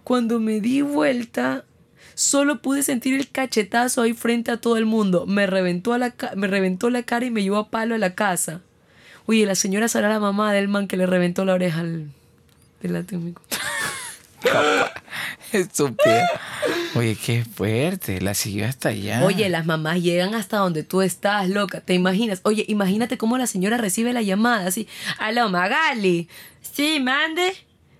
cuando me di vuelta, solo pude sentir el cachetazo ahí frente a todo el mundo. Me reventó, a la, me reventó la cara y me llevó a palo a la casa. Oye, la señora será la mamá del man que le reventó la oreja al del atómico. Estúpida. Oye, qué fuerte. La siguió hasta allá. Oye, las mamás llegan hasta donde tú estás, loca. ¿Te imaginas? Oye, imagínate cómo la señora recibe la llamada así. Aló, Magali. Sí, mande.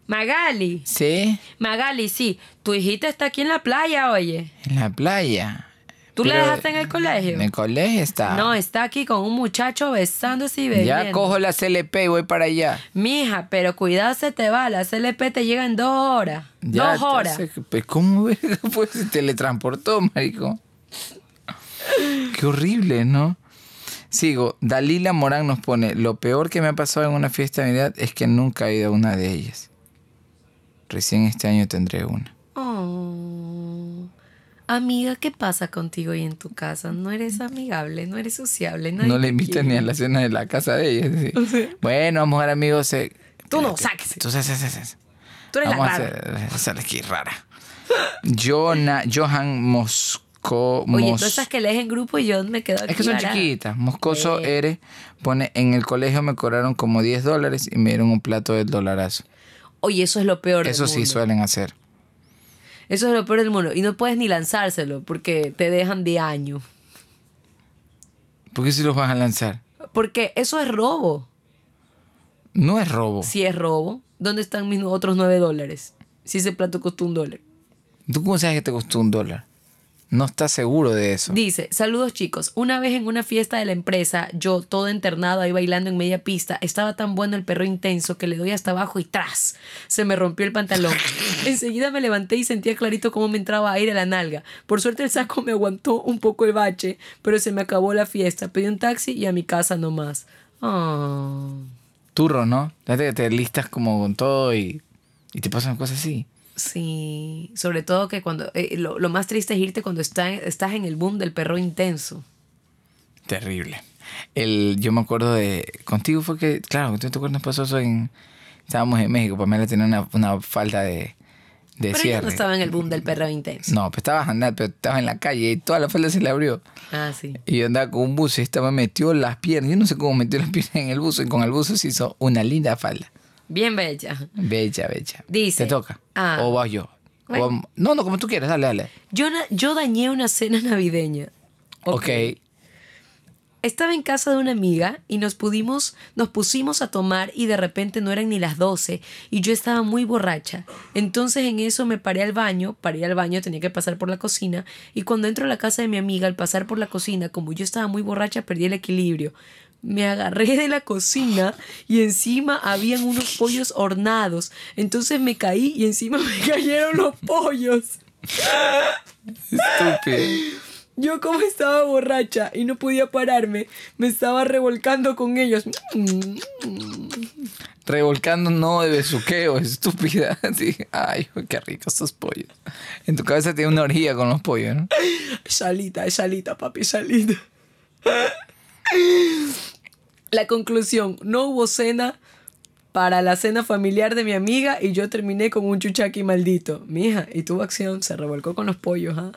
Magali. Sí, Magali, sí. Tu hijita está aquí en la playa, oye. en la playa. ¿Tú la dejaste en el colegio? En el colegio está. No, está aquí con un muchacho besándose y bebiendo. ya cojo la CLP y voy para allá. Mija, pero cuidado se te va. La CLP te llega en dos horas. Ya, dos horas. entonces, Pues, ¿cómo pues se teletransportó, marico? Qué horrible, ¿no? Sigo. Dalila Morán nos pone: Lo peor que me ha pasado en una fiesta de Navidad es que nunca he ido a una de ellas. Recién este año tendré una. Amiga, ¿qué pasa contigo y en tu casa? No eres amigable, no eres sociable. nadie no le invitan ni a la cena de la casa de ellas. sí. Bueno, vamos a ver, amigos. eh, Tú no, espérate. sáquese. Tú sa- sa- Tú eres Vamos la a rara. hacer aquí rara. Jona- Johan Mos- Mosco, Oye, Mos- tú esas que lees en grupo y yo me quedo aquí. Es que son chiquitas. Moscoso Eh. eres. Pone, en el colegio me cobraron como 10 dólares y me dieron un plato del dolarazo. Oye, eso es lo peor Eso del sí suelen hacer. Eso es lo peor del mundo. Y no puedes ni lanzárselo porque te dejan de año. ¿Por qué si los vas a lanzar? Porque eso es robo. No es robo. Si es robo, ¿dónde están mis otros nueve dólares? Si ese plato costó un dólar. ¿Tú cómo sabes que te costó un dólar? No estás seguro de eso. Dice, saludos chicos, una vez en una fiesta de la empresa, yo todo internado ahí bailando en media pista, estaba tan bueno el perro intenso que le doy hasta abajo y tras, se me rompió el pantalón. Enseguida me levanté y sentía clarito cómo me entraba aire a la nalga. Por suerte el saco me aguantó un poco el bache, pero se me acabó la fiesta. Pedí un taxi y a mi casa nomás. Ah. Turro, ¿no? Fíjate que te listas como con todo y, y te pasan cosas así. Sí, sobre todo que cuando eh, lo, lo más triste es irte cuando está, estás en el boom del perro intenso. Terrible. El, yo me acuerdo de. Contigo fue que. Claro, ¿tú te acuerdas? Pasó eso en. Estábamos en México. Pamela tenía una, una falda de, de Pero yo no estaba en el boom del perro intenso. No, pues estabas andando, pero estaba en la calle y toda la falda se le abrió. Ah, sí. Y yo andaba con un buzo y esta me metió las piernas. Yo no sé cómo metió las piernas en el buzo y con el buzo se hizo una linda falda. Bien bella. Bella, bella. Dice, Te toca. ah, o vas yo. O bueno. no, no, como tú quieras, dale, dale. Yo, na- yo dañé una cena navideña. Ok. Estaba en casa de una amiga y nos pudimos, nos pusimos a tomar y de repente no eran ni las 12 y yo estaba muy borracha. Entonces en eso me paré al baño, paré al baño, tenía que pasar por la cocina y cuando entro a la casa de mi amiga al pasar por la cocina, como yo estaba muy borracha, perdí el equilibrio. Me agarré de la cocina y encima habían unos pollos hornados. Entonces me caí y encima me cayeron los pollos. Estúpido. Yo como estaba borracha y no podía pararme, me estaba revolcando con ellos. Revolcando no de besuqueo, estúpida. Sí. Ay, qué ricos estos pollos. En tu cabeza tiene una orgía con los pollos, ¿no? Salita, salita, papi, salita. La conclusión, no hubo cena para la cena familiar de mi amiga y yo terminé con un chuchaqui maldito. Mija, y tuvo acción, se revolcó con los pollos, ¿ah?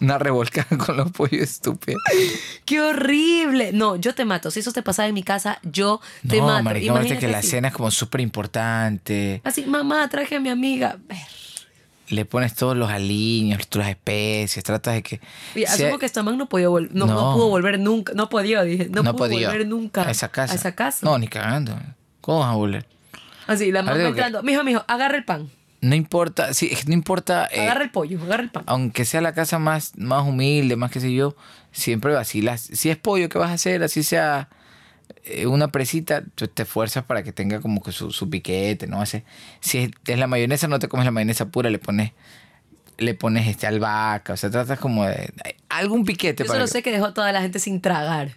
Una revolcada con los pollos estúpida. ¡Qué horrible! No, yo te mato. Si eso te pasaba en mi casa, yo te no, mato. marica, aparte que la así. cena es como súper importante. Así, mamá, traje a mi amiga. Ver. Le pones todos los aliños, todas las especies, tratas de que... Y sea- asumo que esta man no podía no, no. No. pudo volver nunca. No podía, dije. No, pudo podía volver nunca a esa casa. A esa casa. No, ni cagando. ¿Cómo vas a volver? Así, la Ahora mamá que- entrando. Mijo, mijo, agarra el pan. No importa, sí, no importa... eh, agarra el pollo, agarra el pan. aunque sea la casa más, más humilde, más que sé yo, siempre vacilas. Si es pollo, ¿qué vas a hacer? Así sea una presita, tú te esfuerzas para que tenga como que su, su piquete, ¿no? Ese- si es, es la mayonesa, no te comes la mayonesa pura, le pones le pones este albahaca, o sea, tratas como de algún piquete Yo para solo que- sé que dejó a toda la gente sin tragar.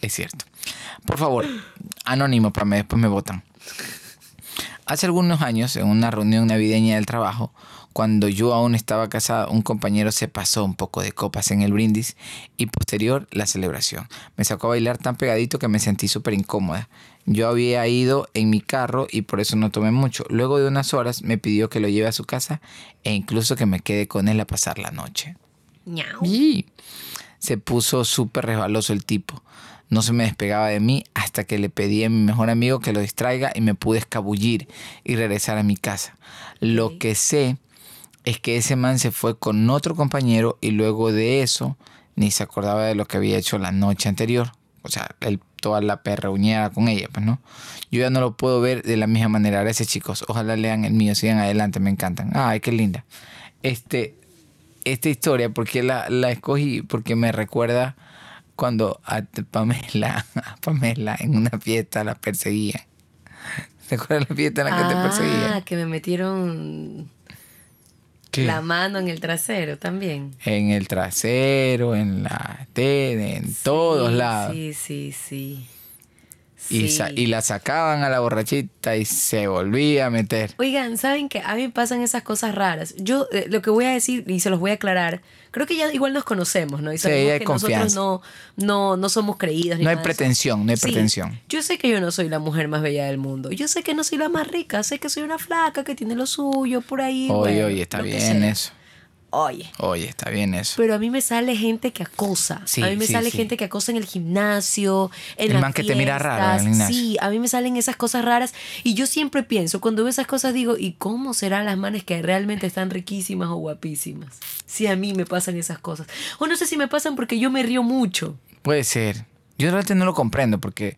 Es cierto. Por favor, anónimo para mí, después me votan. Hace algunos años, en una reunión navideña del trabajo, cuando yo aún estaba casado, un compañero se pasó un poco de copas en el brindis y posterior la celebración. Me sacó a bailar tan pegadito que me sentí súper incómoda. Yo había ido en mi carro y por eso no tomé mucho. Luego de unas horas me pidió que lo lleve a su casa e incluso que me quede con él a pasar la noche. Y se puso súper resbaloso el tipo. No se me despegaba de mí hasta que le pedí a mi mejor amigo que lo distraiga y me pude escabullir y regresar a mi casa. Lo que sé es que ese man se fue con otro compañero y luego de eso ni se acordaba de lo que había hecho la noche anterior. O sea, él toda la perreuñera con ella, pues no. Yo ya no lo puedo ver de la misma manera. Gracias chicos. Ojalá lean el mío, sigan adelante, me encantan. Ay, qué linda. Este, esta historia, porque la, la escogí? Porque me recuerda cuando a Pamela, a Pamela en una fiesta la perseguían. ¿Te acuerdas la fiesta en la que te Ah, perseguían? que me metieron ¿Qué? la mano en el trasero también. En el trasero, en la tele, en todos Sí, lados. Sí, sí, sí. Y, Sí. y la sacaban a la borrachita y se volvía a meter. Oigan, ¿saben que A mí me pasan esas cosas raras. Yo eh, lo que voy a decir, y se los voy a aclarar, creo que ya igual nos conocemos, ¿no? Y Sí, sabemos hay que confianza. nosotros no, no, no somos creídos. Ni No hay pretensión, no hay Sí, pretensión. Yo sé que yo no soy la mujer más bella del mundo. Yo sé que no soy la más rica. Sé que soy una flaca que tiene lo suyo por ahí. Oye, bueno, oye, está bien eso. Oye. Oye, está bien eso. Pero a mí me sale gente que acosa. Sí, a mí me sí, sale sí. gente que acosa en el gimnasio, en El las man que te mira raro en el gimnasio. Sí, a mí me salen esas cosas raras. Y yo siempre pienso, cuando veo esas cosas, digo, ¿y cómo serán las manes que realmente están riquísimas o guapísimas? Si a mí me pasan esas cosas. O no sé si me pasan porque yo me río mucho. Puede ser. Yo realmente no lo comprendo porque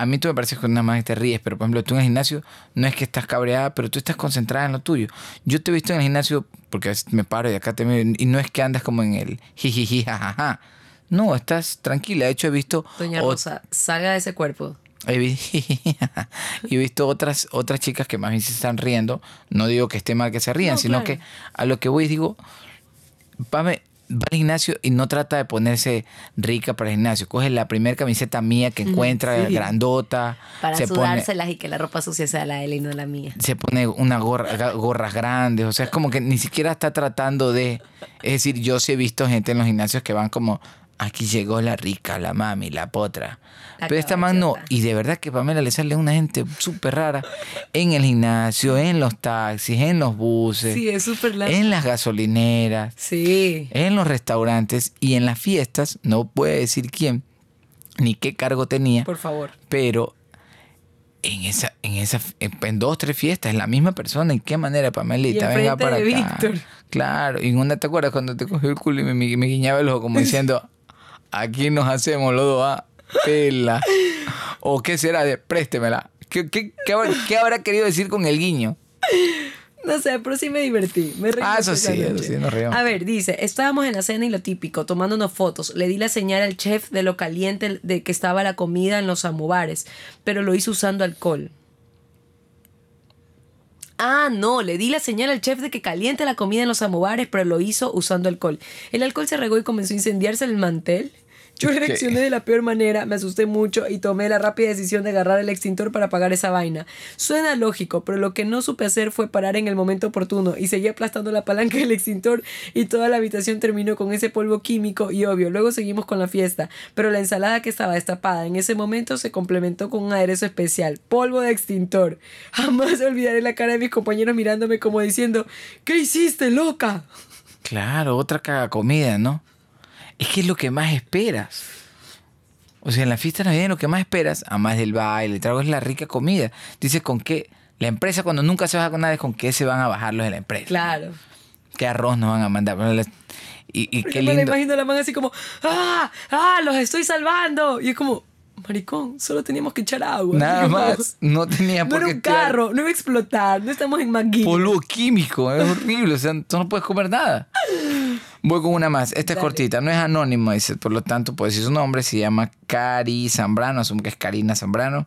a mí tú me parece que nada más te ríes, pero por ejemplo tú en el gimnasio no es que estás cabreada, pero tú estás concentrada en lo tuyo. Yo te he visto en el gimnasio porque a veces me paro y acá te miro y no es que andas como en el jijiji, jajaja. No, estás tranquila. De hecho he visto... Doña Rosa, salga de ese cuerpo. He vi- y he visto otras, otras chicas que más bien se están riendo. No digo que esté mal que se rían, No, sino claro. que a lo que voy digo, Pame va al gimnasio y no trata de ponerse rica para el gimnasio. Coge la primera camiseta mía que encuentra, sí. grandota. Para se pone, sudárselas y que la ropa sucia sea la de él y no la mía. se pone una gorra, gorras grandes. O sea, es como que ni siquiera está tratando de. Es decir, yo sí he visto gente en los gimnasios que van como. Aquí llegó la rica, la mami, la potra. La Pero esta man no. Y de verdad que Pamela le sale una gente súper rara en el gimnasio, en los taxis, en los buses, Sí, es súper en las gasolineras, Sí. en los restaurantes y en las fiestas. No puede decir quién ni qué cargo tenía Por favor. pero en esa, en esa, en dos, tres fiestas, es la misma persona. ¿En qué manera, Pamelita? Y Venga para de acá. Víctor. Claro, y en una te acuerdas cuando te cogió el culo y me guiñaba el ojo como diciendo, aquí nos hacemos los dos, ah, pela. O qué será de préstemela. ¿Qué, qué, qué, habrá, qué habrá querido decir con el guiño? No sé, pero sí me divertí. Me reí Ah, eso sí, eso sí, nos reímos. A ver, dice, estábamos en la cena y lo típico, tomándonos fotos. Le di la señal al chef de lo caliente de que estaba la comida en los samovares, pero lo hizo usando alcohol. Ah, no, le di la señal al chef de que caliente la comida en los samovares, pero lo hizo usando alcohol. El alcohol se regó y comenzó a incendiarse el mantel. Yo reaccioné de la peor manera, me asusté mucho y tomé la rápida decisión de agarrar el extintor para apagar esa vaina. Suena lógico, pero lo que no supe hacer fue parar en el momento oportuno y seguí aplastando la palanca del extintor y toda la habitación terminó con ese polvo químico y obvio. Luego seguimos con la fiesta, pero la ensalada que estaba destapada en ese momento se complementó con un aderezo especial, polvo de extintor. Jamás olvidaré la cara de mis compañeros mirándome como diciendo, ¿qué hiciste, loca? Claro, otra caga comida, ¿no? Es que es lo que más esperas. O sea, en la fiesta navideña lo que más esperas, además del baile, el trago, es la rica comida. Dices, ¿con qué? La empresa cuando nunca se baja con nada es con qué se van a bajar los de la empresa. Claro. ¿Qué arroz nos van a mandar? Y, qué me lindo. imagino a la man así como, ¡ah! ¡ah! ¡los estoy salvando! Y es como, maricón, solo teníamos que echar agua. Nada más. No tenía No por era qué un tirar carro, no iba a explotar, no estamos en McGee. Polvo químico, es horrible. O sea, tú no puedes comer nada. Voy con una más. Esta es cortita, no es anónima, dice, por lo tanto, puedo decir su nombre. Se llama Cari Zambrano, asumo que es Karina Zambrano.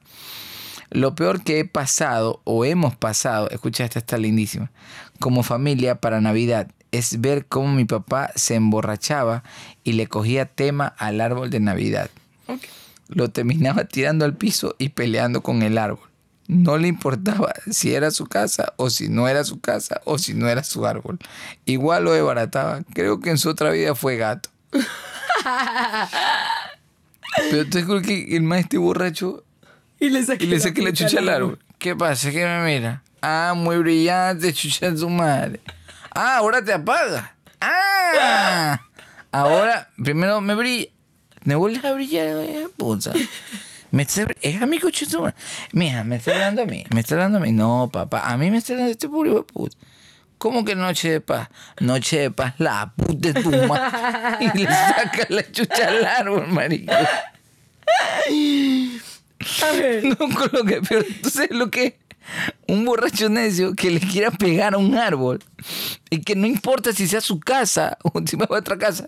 Lo peor que he pasado o hemos pasado, escucha, esta está lindísima, como familia para Navidad, es ver cómo mi papá se emborrachaba y le cogía tema al árbol de Navidad. Lo terminaba tirando al piso y peleando con el árbol. No le importaba si era su casa o si no era su casa o si no era su árbol. Igual lo desbarataba. Creo que en su otra vida fue gato. Pero te juro que el maestro borracho Y le saqué, y le saqué la chucha al árbol. ¿Qué pasa? ¿Qué me mira? Ah, muy brillante, chucha de su madre. Ah, ahora te apaga. Ah, ahora primero me brilla. Me vuelves a brillar, eh, puta. Me está, es a mi coche su madre. Mira, me está hablando a mí. Me está hablando a mí. No, papá. A mí me está hablando este hijo de puta. ¿Cómo que noche de paz? Noche de paz, la puta de tu madre. Y le saca la chucha al árbol, marico. A ver, No, con lo que, pero tú sabes lo que es? un borracho necio que le quiera pegar a un árbol y que no importa si sea su casa o si va a otra casa.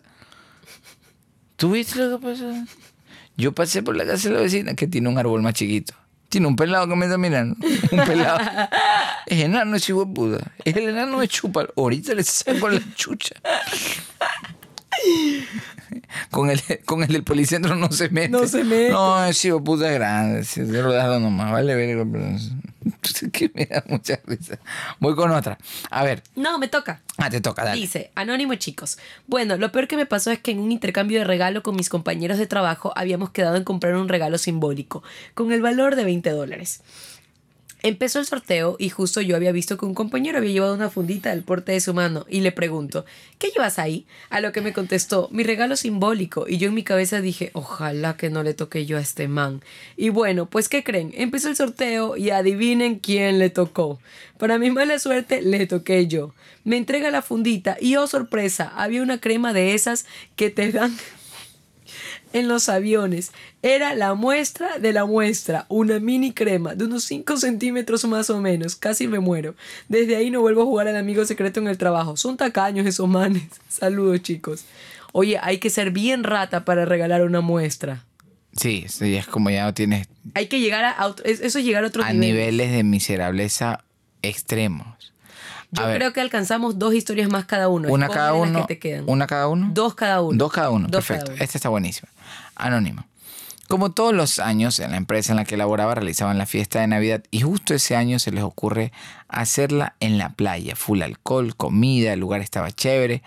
¿Tú viste lo que pasó? Yo pasé por la casa de la vecina que tiene un árbol más chiquito. Tiene un pelado que me está mirando. Un pelado. Es enano ese hijo de puta. Es el enano de chupa. Ahorita le saco la chucha. Con el, con el del policentro no se mete. No se mete. No, ese hijo de puta es grande. De rodarlo nomás. Vale, verga. que me da mucha risa. Voy con otra. A ver. no, me toca. Ah, te toca, dale. Dice, anónimo chicos. Bueno, lo peor que me pasó es que en un intercambio de regalo con mis compañeros de trabajo habíamos quedado en comprar un regalo simbólico, con el valor de 20 dólares. Empezó el sorteo y justo yo había visto que un compañero había llevado una fundita del porte de su mano y le pregunto, ¿qué llevas ahí? A lo que me contestó, mi regalo simbólico y yo en mi cabeza dije, ojalá que no le toque yo a este man. Y bueno, pues ¿qué creen? Empezó el sorteo y adivinen quién le tocó. Para mi mala suerte le toqué yo. Me entrega la fundita y oh sorpresa, había una crema de esas que te dan en los aviones. Era la muestra de la muestra, una mini crema de unos 5 centímetros más o menos. Casi me muero. Desde ahí no vuelvo a jugar al amigo secreto en el trabajo. Son tacaños esos manes. Saludos chicos. Oye, hay que ser bien rata para regalar una muestra. Sí, ya es como ya no tienes Hay que llegar a... otro- es- Eso es llegar a otros a niveles. niveles de miserableza extremos. Yo A ver. creo que alcanzamos dos historias más cada uno. Una cada uno. que te quedan. Una cada uno. Dos cada uno. Dos cada uno, Dos perfecto. cada uno. Esta está buenísima. Anónimo. Como todos los años, en la empresa en la que laboraba realizaban la fiesta de Navidad y justo ese año se les ocurre hacerla en la playa. Full alcohol, comida, el lugar estaba chévere.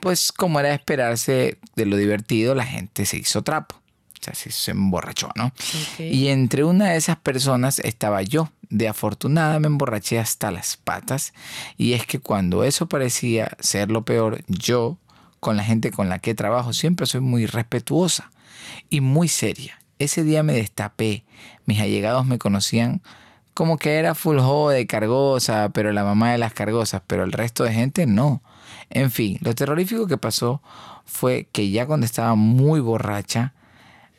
Pues como era de esperarse de lo divertido, la gente se hizo trapo. O sea, se, se emborrachó, ¿no? Y entre una de esas personas estaba yo. De afortunada me emborraché hasta las patas. Y es que cuando eso parecía ser lo peor, yo, con la gente con la que trabajo, siempre soy muy respetuosa y muy seria. Ese día me destapé. Mis allegados me conocían como que era full de cargosa, pero la mamá de las cargosas, pero el resto de gente no. En fin, lo terrorífico que pasó fue que ya cuando estaba muy borracha,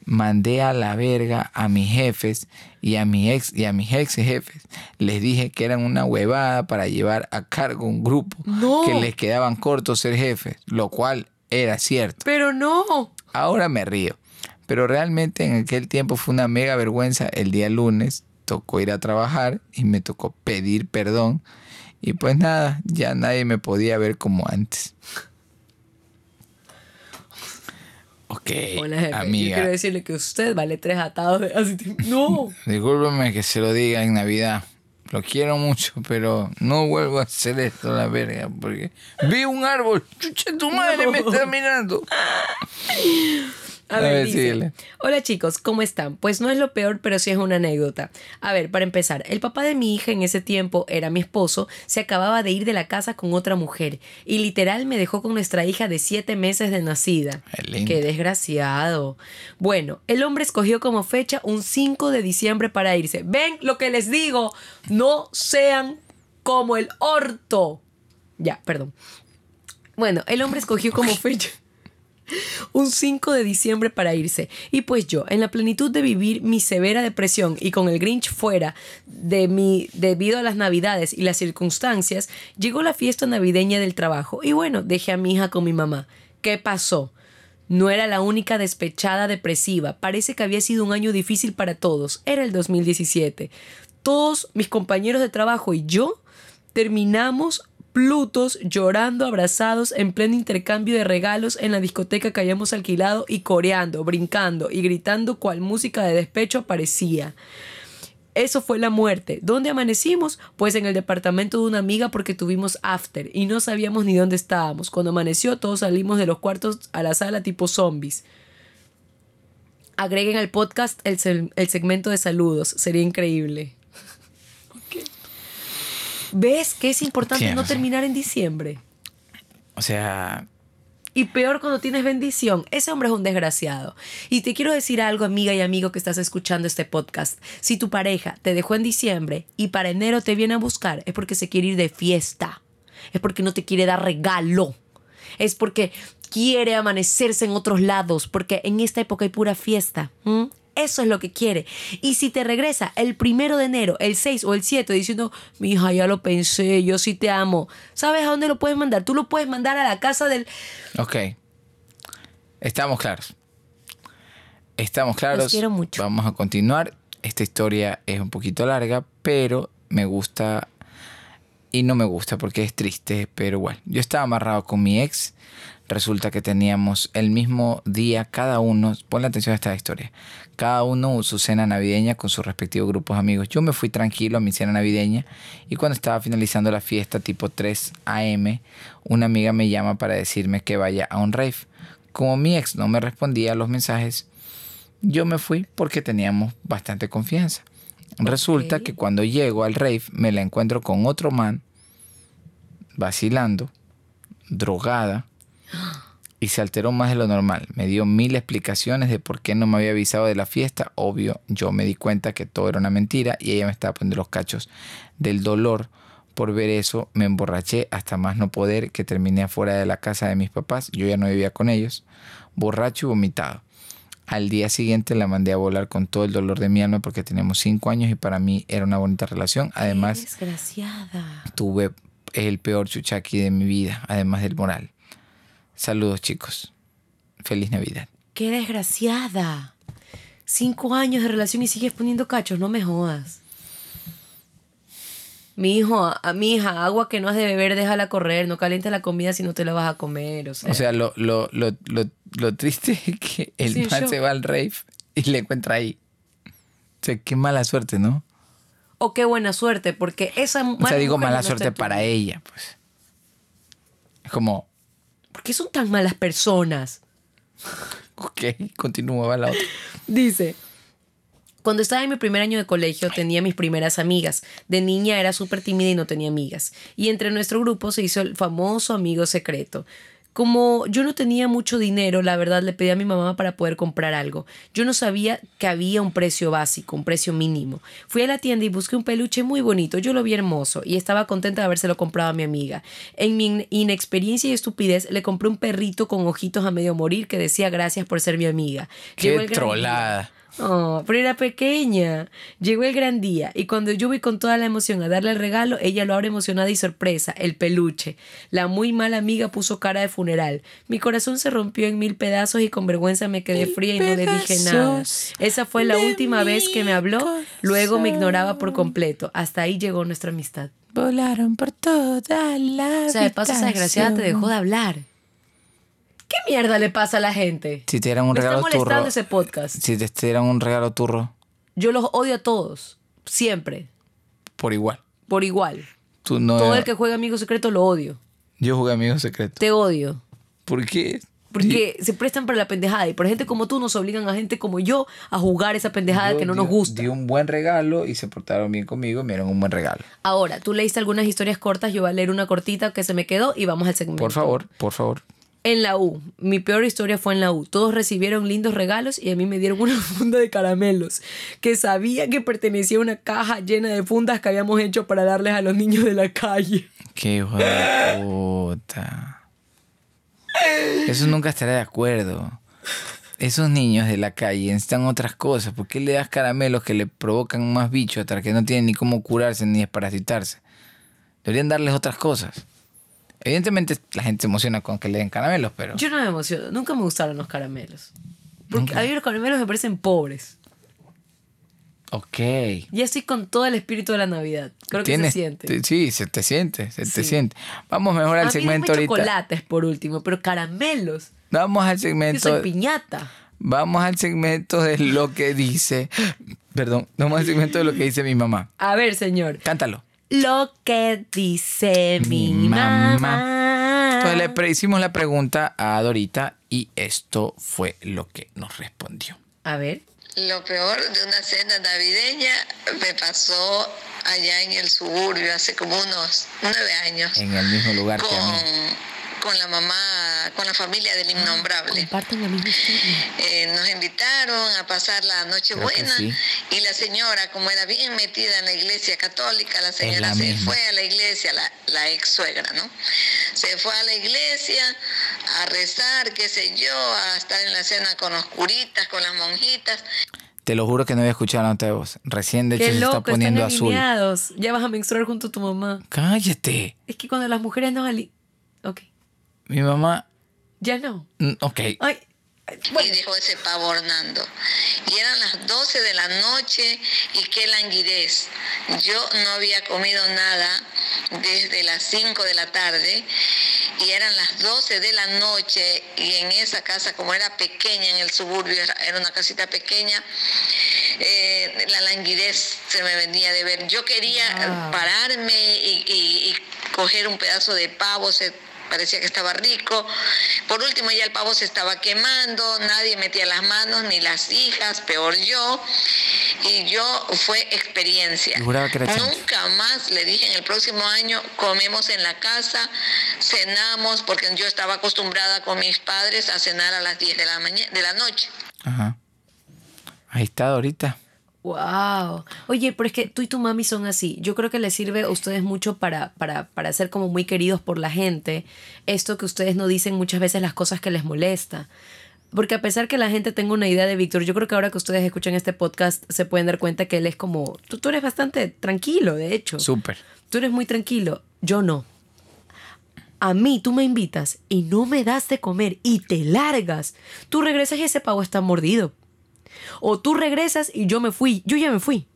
mandé a la verga a mis jefes y a mis ex y a mis ex jefes. Les dije que eran una huevada para llevar a cargo un grupo No. que les quedaban cortos ser jefes, lo cual era cierto. Pero no. Ahora me río, pero realmente en aquel tiempo fue una mega vergüenza. El día lunes tocó ir a trabajar y me tocó pedir perdón y pues nada, ya nadie me podía ver como antes. Ok, Hola, jefe. Yo amiga. quiero decirle que usted vale tres atados de así. No. Discúlpeme que se lo diga en Navidad. Lo quiero mucho, pero no vuelvo a hacer esto la verga porque vi un árbol. Chucha, tu madre me está mirando. A A ver, ver, dice, síguele. Hola chicos, ¿cómo están? Pues no es lo peor, pero sí es una anécdota. A ver, para empezar, el papá de mi hija en ese tiempo era mi esposo, se acababa de ir de la casa con otra mujer y literal me dejó con nuestra hija de siete meses de nacida. Qué. Qué desgraciado. Bueno, el hombre escogió como fecha un 5 de diciembre para irse. Ven lo que les digo, no sean como el orto. Ya, perdón. Bueno, el hombre escogió como fecha un 5 de diciembre para irse. Y pues yo, en la plenitud de vivir mi severa depresión y con el Grinch fuera de mí debido a las navidades y las circunstancias, llegó la fiesta navideña del trabajo. Y bueno, dejé a mi hija con mi mamá. ¿Qué pasó? No era la única despechada depresiva. Parece que había sido un año difícil para todos. Era el 2017. Todos mis compañeros de trabajo y yo terminamos plutos llorando abrazados en pleno intercambio de regalos en la discoteca que habíamos alquilado y coreando, brincando y gritando cual música de despecho aparecía. Eso fue la muerte. ¿Dónde amanecimos? Pues en el departamento de una amiga porque tuvimos after y no sabíamos ni dónde estábamos. Cuando amaneció todos salimos de los cuartos a la sala tipo zombies. Agreguen al podcast el, el segmento de saludos. Sería increíble. ¿Ves que es importante no terminar en diciembre? O sea, Y peor cuando tienes bendición. Ese hombre es un desgraciado. Y te quiero decir algo, amiga y amigo que estás escuchando este podcast. Si tu pareja te dejó en diciembre y para enero te viene a buscar, es porque se quiere ir de fiesta. Es porque no te quiere dar regalo. Es porque quiere amanecerse en otros lados. Porque en esta época hay pura fiesta. Eso es lo que quiere. Y si te regresa el primero de enero, el 6 o el 7 diciendo, mi hija, ya lo pensé, yo sí te amo. ¿Sabes a dónde lo puedes mandar? Tú lo puedes mandar a la casa del... ok. Estamos claros. Estamos claros. quiero mucho. Vamos a continuar. Esta historia es un poquito larga, pero me gusta y no me gusta porque es triste, pero igual. Yo estaba amarrado con mi ex. Resulta que teníamos el mismo día cada uno, ponle atención a esta historia, cada uno su cena navideña con sus respectivos grupos amigos. Yo me fui tranquilo a mi cena navideña y cuando estaba finalizando la fiesta tipo 3 a.m., una amiga me llama para decirme que vaya a un rave. Como mi ex no me respondía a los mensajes, yo me fui porque teníamos bastante confianza. Resulta que cuando llego al rave me la encuentro con otro man vacilando, drogada y se alteró más de lo normal. Me dio mil explicaciones de por qué no me había avisado de la fiesta. Obvio, yo me di cuenta que todo era una mentira y ella me estaba poniendo los cachos del dolor. Por ver eso me emborraché hasta más no poder que terminé afuera de la casa de mis papás. Yo ya no vivía con ellos. Borracho y vomitado. Al día siguiente la mandé a volar con todo el dolor de mi alma porque teníamos cinco años y para mí era una bonita relación. Además, Qué desgraciada. tuve el peor chuchaqui de mi vida, además del moral. Saludos chicos. Feliz Navidad. Qué desgraciada. Cinco años de relación y sigues poniendo cachos, no me jodas. Mi hijo, a mi hija, agua que no has de beber, déjala correr, no calientes la comida si no te la vas a comer. O sea, O sea, lo, lo, lo, lo, lo triste es que el Sí, man yo- se va al rave y le encuentra ahí. O sea, qué mala suerte, ¿no? o qué buena suerte, porque esa O sea, digo mala suerte para ella, pues. Es como, ¿Por qué son tan malas personas? ok, continúa, va la otra. Dice, cuando estaba en mi primer año de colegio tenía mis primeras amigas. De niña era súper tímida y no tenía amigas. Y entre nuestro grupo se hizo el famoso amigo secreto. Como yo no tenía mucho dinero, la verdad le pedí a mi mamá para poder comprar algo. Yo no sabía que había un precio básico, un precio mínimo. Fui a la tienda y busqué un peluche muy bonito. Yo lo vi hermoso y estaba contenta de habérselo comprado a mi amiga. En mi in- inexperiencia y estupidez le compré un perrito con ojitos a medio morir que decía gracias por ser mi amiga. Llegó Qué el día. Oh, pero era pequeña. Llegó el gran día y cuando yo voy con toda la emoción a darle el regalo, ella lo abre emocionada y sorpresa, el peluche. La muy mala amiga puso cara de funeral. Mi corazón se rompió en mil pedazos y con vergüenza me quedé fría y no le dije nada. Esa fue la última vez que me habló, luego me ignoraba por completo. Hasta ahí llegó nuestra amistad. Volaron por toda la O sea, de paso esa desgraciada te dejó de hablar. ¿Qué mierda le pasa a la gente? Si te dieran un me está regalo molestando turro. ese podcast. Si te dieran un regalo turro, Yo los odio a todos, siempre, por igual. por igual. Tú no. Todo el que juega Amigo Secreto lo odio. Yo jugué Amigo Secreto. Te odio. ¿Por qué? Porque se prestan para la pendejada y por gente como tú nos obligan a gente como yo a jugar esa pendejada Yo que no di- nos gusta. Di un buen regalo y se portaron bien conmigo me dieron un buen regalo. Ahora, tú leíste algunas historias cortas, yo voy a leer una cortita que se me quedó y vamos al segmento. Por favor, por favor. En la U, mi peor historia fue en la U. Todos recibieron lindos regalos y a mí me dieron una funda de caramelos que sabía que pertenecía a una caja llena de fundas que habíamos hecho para darles a los niños de la calle. Qué puta. Eso nunca estaré de acuerdo. Esos niños de la calle necesitan otras cosas. ¿Por qué le das caramelos que le provocan más bichos hasta que no tienen ni cómo curarse ni desparasitarse? Deberían darles otras cosas. Evidentemente la gente se emociona con que le den caramelos, pero... Yo no me emociono, nunca me gustaron los caramelos. Porque a mí los caramelos me parecen pobres. Ok. Ya estoy con todo el espíritu de la Navidad. Creo que se siente. te- sí, se te siente, se te siente. Vamos mejor al A mí segmento ahorita. chocolates por último, pero caramelos. Vamos al Yo segmento. soy piñata. Vamos al segmento de lo que dice. Perdón, vamos al segmento de lo que dice mi mamá. A ver, señor. Cántalo. Lo que dice mi, Mi mamá. mamá. Entonces le pre- hicimos la pregunta a Dorita y esto fue lo que nos respondió. A ver. Lo peor de una cena navideña me pasó allá en el suburbio hace como unos nueve años En el mismo lugar que a mí. Con, la mamá, con la familia del innombrable. Comparten la misma historia. Eh, nos invitaron a pasar la noche Creo que buena sí. y la señora, como era bien metida en la iglesia católica, la señora la se misma. fue a la iglesia, la, la ex suegra, ¿no? Se fue a la iglesia a rezar, qué sé yo, a estar en la cena con los curitas, con las monjitas. Te lo juro que no había escuchado la nota de voz. Recién de hecho Qué se loco, está poniendo están azul. alineados. Ya vas a menstruar junto a tu mamá. Cállate. Es que cuando las mujeres no ali... Ok. Mi mamá. Ya no. mm, Ok. Ay. y dejó ese pavo hornando. Y eran las 12 de la noche y qué languidez. Yo no había comido nada desde las 5 de la tarde y eran las 12 de la noche y en esa casa, como era pequeña en el suburbio, era- una casita pequeña, eh, la languidez se me venía de ver. Yo quería Wow. pararme y, y- y coger un pedazo de pavo, ese parecía que estaba rico. Por último ya el pavo se estaba quemando, nadie metía las manos, ni las hijas, peor yo. Y yo fue experiencia. Nunca más le dije en el próximo año comemos en la casa, cenamos, porque yo estaba acostumbrada con mis padres a cenar a las 10 de la, mañana, de la noche. Ajá. Ahí está ahorita. Wow. Oye, pero es que tú y tu mami son así. Yo creo que les sirve a ustedes mucho para, para, para ser como muy queridos por la gente. Esto que ustedes no dicen muchas veces las cosas que les molesta. Porque a pesar que la gente tenga una idea de Víctor, yo creo que ahora que ustedes escuchan este podcast se pueden dar cuenta que él es como... Tú, tú eres bastante tranquilo, de hecho. Súper. Tú eres muy tranquilo. Yo no. A mí tú me invitas y no me das de comer y te largas. Tú regresas y ese pavo está mordido. O tú regresas y yo me fui. Yo ya me fui.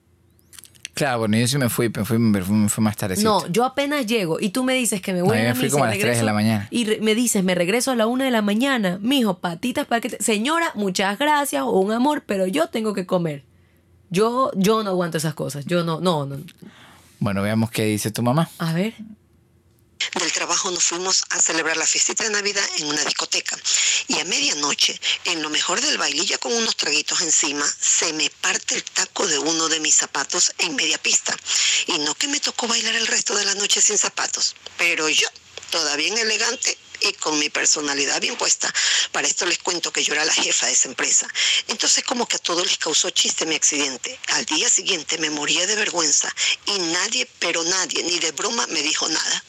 Claro, bueno, yo sí me fui, me fui, me fui, me fui más tardecito. No, yo apenas llego y tú me dices que me voy No, yo me fui como a las tres de regreso- la mañana. Y re- me dices, me regreso a la una de la mañana. Mijo, patitas para que te... Señora, muchas gracias o un amor, pero yo tengo que comer. Yo, yo no aguanto esas cosas. Yo no, no, no. Bueno, veamos qué dice tu mamá. A ver. Del trabajo nos fuimos a celebrar la fiestita de Navidad en una discoteca. Y a medianoche, en lo mejor del baile, ya con unos traguitos encima, se me parte el taco de uno de mis zapatos en media pista. Y no que me tocó bailar el resto de la noche sin zapatos, pero yo, toda bien elegante y con mi personalidad bien puesta. Para esto les cuento que yo era la jefa de esa empresa. Entonces como que a todos les causó chiste mi accidente. Al día siguiente me moría de vergüenza y nadie, pero nadie, ni de broma me dijo nada.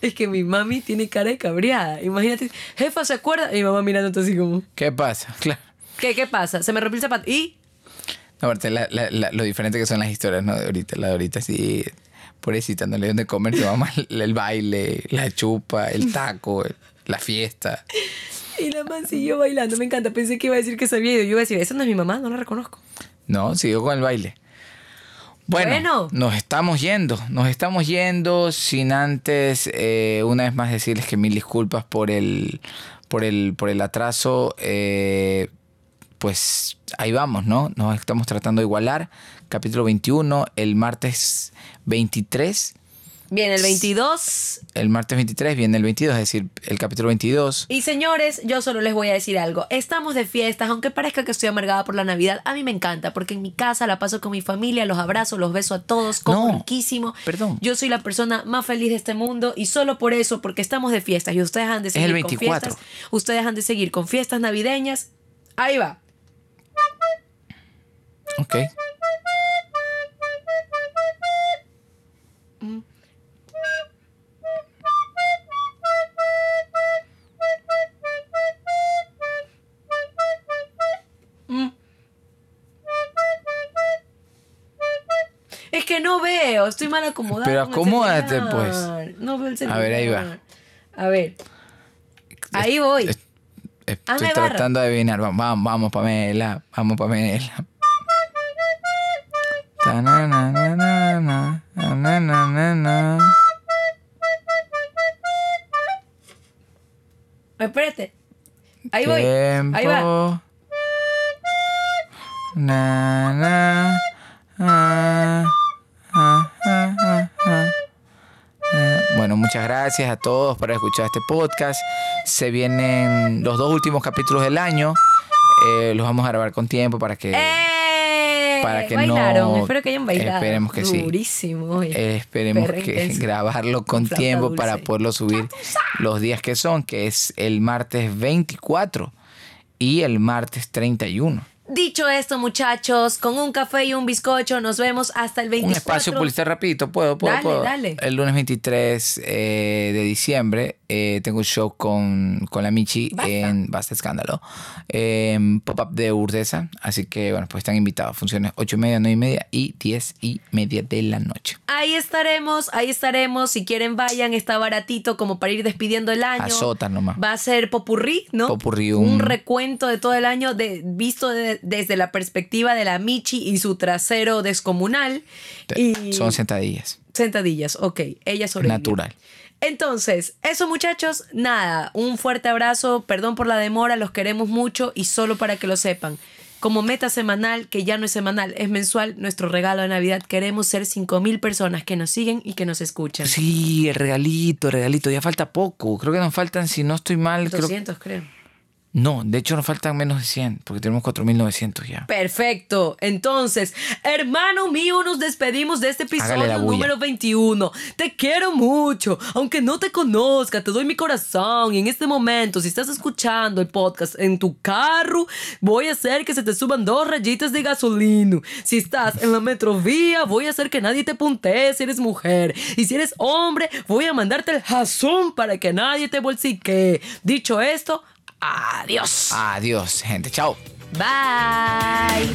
Es que mi mami tiene cara de cabreada. Imagínate, jefa, ¿se acuerda? Y mi mamá mirándote así como, ¿Qué pasa? Claro. ¿qué, qué pasa? Se me rompió el zapato. ¿Y? No, aparte, la- la- la- lo diferente que son las historias, ¿no? De ahorita, la de ahorita sí, pobrecita, no le dieron de comer, tu mamá, el, baile, la chupa, el taco, la fiesta. Y la man siguió bailando. Me encanta. Pensé que iba a decir que se había ido. Yo iba a decir, esa no es mi mamá, no la reconozco. No, siguió con el baile. Bueno, Bueno. nos estamos yendo, nos estamos yendo sin antes eh, una vez más decirles que mil disculpas por el, por el, por el atraso. eh, pues ahí vamos, ¿no? Nos estamos tratando de igualar. Capítulo 21, el martes 23. Viene el 22. El martes 23 viene el 22, es decir, el capítulo 22. Y señores, yo solo les voy a decir algo. Estamos de fiestas, aunque parezca que estoy amargada por la Navidad, a mí me encanta porque en mi casa la paso con mi familia, los abrazo, los beso a todos, como No, riquísimo. perdón. Yo soy la persona más feliz de este mundo y solo por eso, porque estamos de fiestas y ustedes han de el seguir con 24. fiestas. Ustedes han de seguir con fiestas navideñas. Ahí va. Ok. Es que no veo, estoy mal acomodada. Pero acomódate, celular. No veo el celular. A ver, ahí va. A ver. Ahí voy. Es- Estoy tratando de adivinar. Vamos, vamos, vamos, Pamela. Vamos, Pamela. Espérate. Ahí voy. Ahí va. Tiempo. Na, na, ah, ah, Bueno, muchas gracias a todos por haber escuchado este podcast. Se vienen los dos últimos capítulos del año. Eh, los vamos a grabar con tiempo para que, ¡Eh! para que Bailaron. no. Espero que hayan bailado. Esperemos que sí. Durísimo. Eh, esperemos que grabarlo con tiempo dulce. para poderlo subir los días que son, que es el martes 24 y el martes 31. Dicho esto, muchachos, con un café y un bizcocho, nos vemos hasta el 24. Un espacio publicitario rapidito, puedo, puedo, Dale, puedo. dale. El lunes 23 eh, de diciembre eh, tengo un show con, con la Michi Basta. en Basta Escándalo, en Pop-Up de Urdesa. Así que, bueno, pues están invitados. Funciones 8 y media, 9 y media y 10 y media de la noche. Ahí estaremos, ahí estaremos. Si quieren, vayan, está baratito como para ir despidiendo el año. Azotas nomás. Va a ser popurrí, ¿no? Popurrí, un... un- recuento de todo el año de, visto de- desde la perspectiva de la Michi y su trasero descomunal. Y Son sentadillas. sentadillas, ok. Ella sobrevivió. Natural. Entonces, eso muchachos, nada, un fuerte abrazo, perdón por la demora, los queremos mucho y solo para que lo sepan, como meta semanal, que ya no es semanal, es mensual, nuestro regalo de Navidad. Queremos ser 5 mil personas que nos siguen y que nos escuchan. Sí, el regalito, el regalito. Ya falta poco. Creo que nos faltan, si no estoy mal, creo... 200, creo. No, de hecho nos faltan menos de 100, porque tenemos 4.900 ya. Perfecto. Entonces, hermano mío, nos despedimos de este episodio número 21. Te quiero mucho. Aunque no te conozca, te doy mi corazón. Y en este momento, si estás escuchando el podcast en tu carro, voy a hacer que se te suban dos rayitas de gasolina. Si estás en la metrovía, voy a hacer que nadie te puntee si eres mujer. Y si eres hombre, voy a mandarte el jazón para que nadie te bolsique. Dicho esto, adiós. Adiós, gente. Chao. Bye.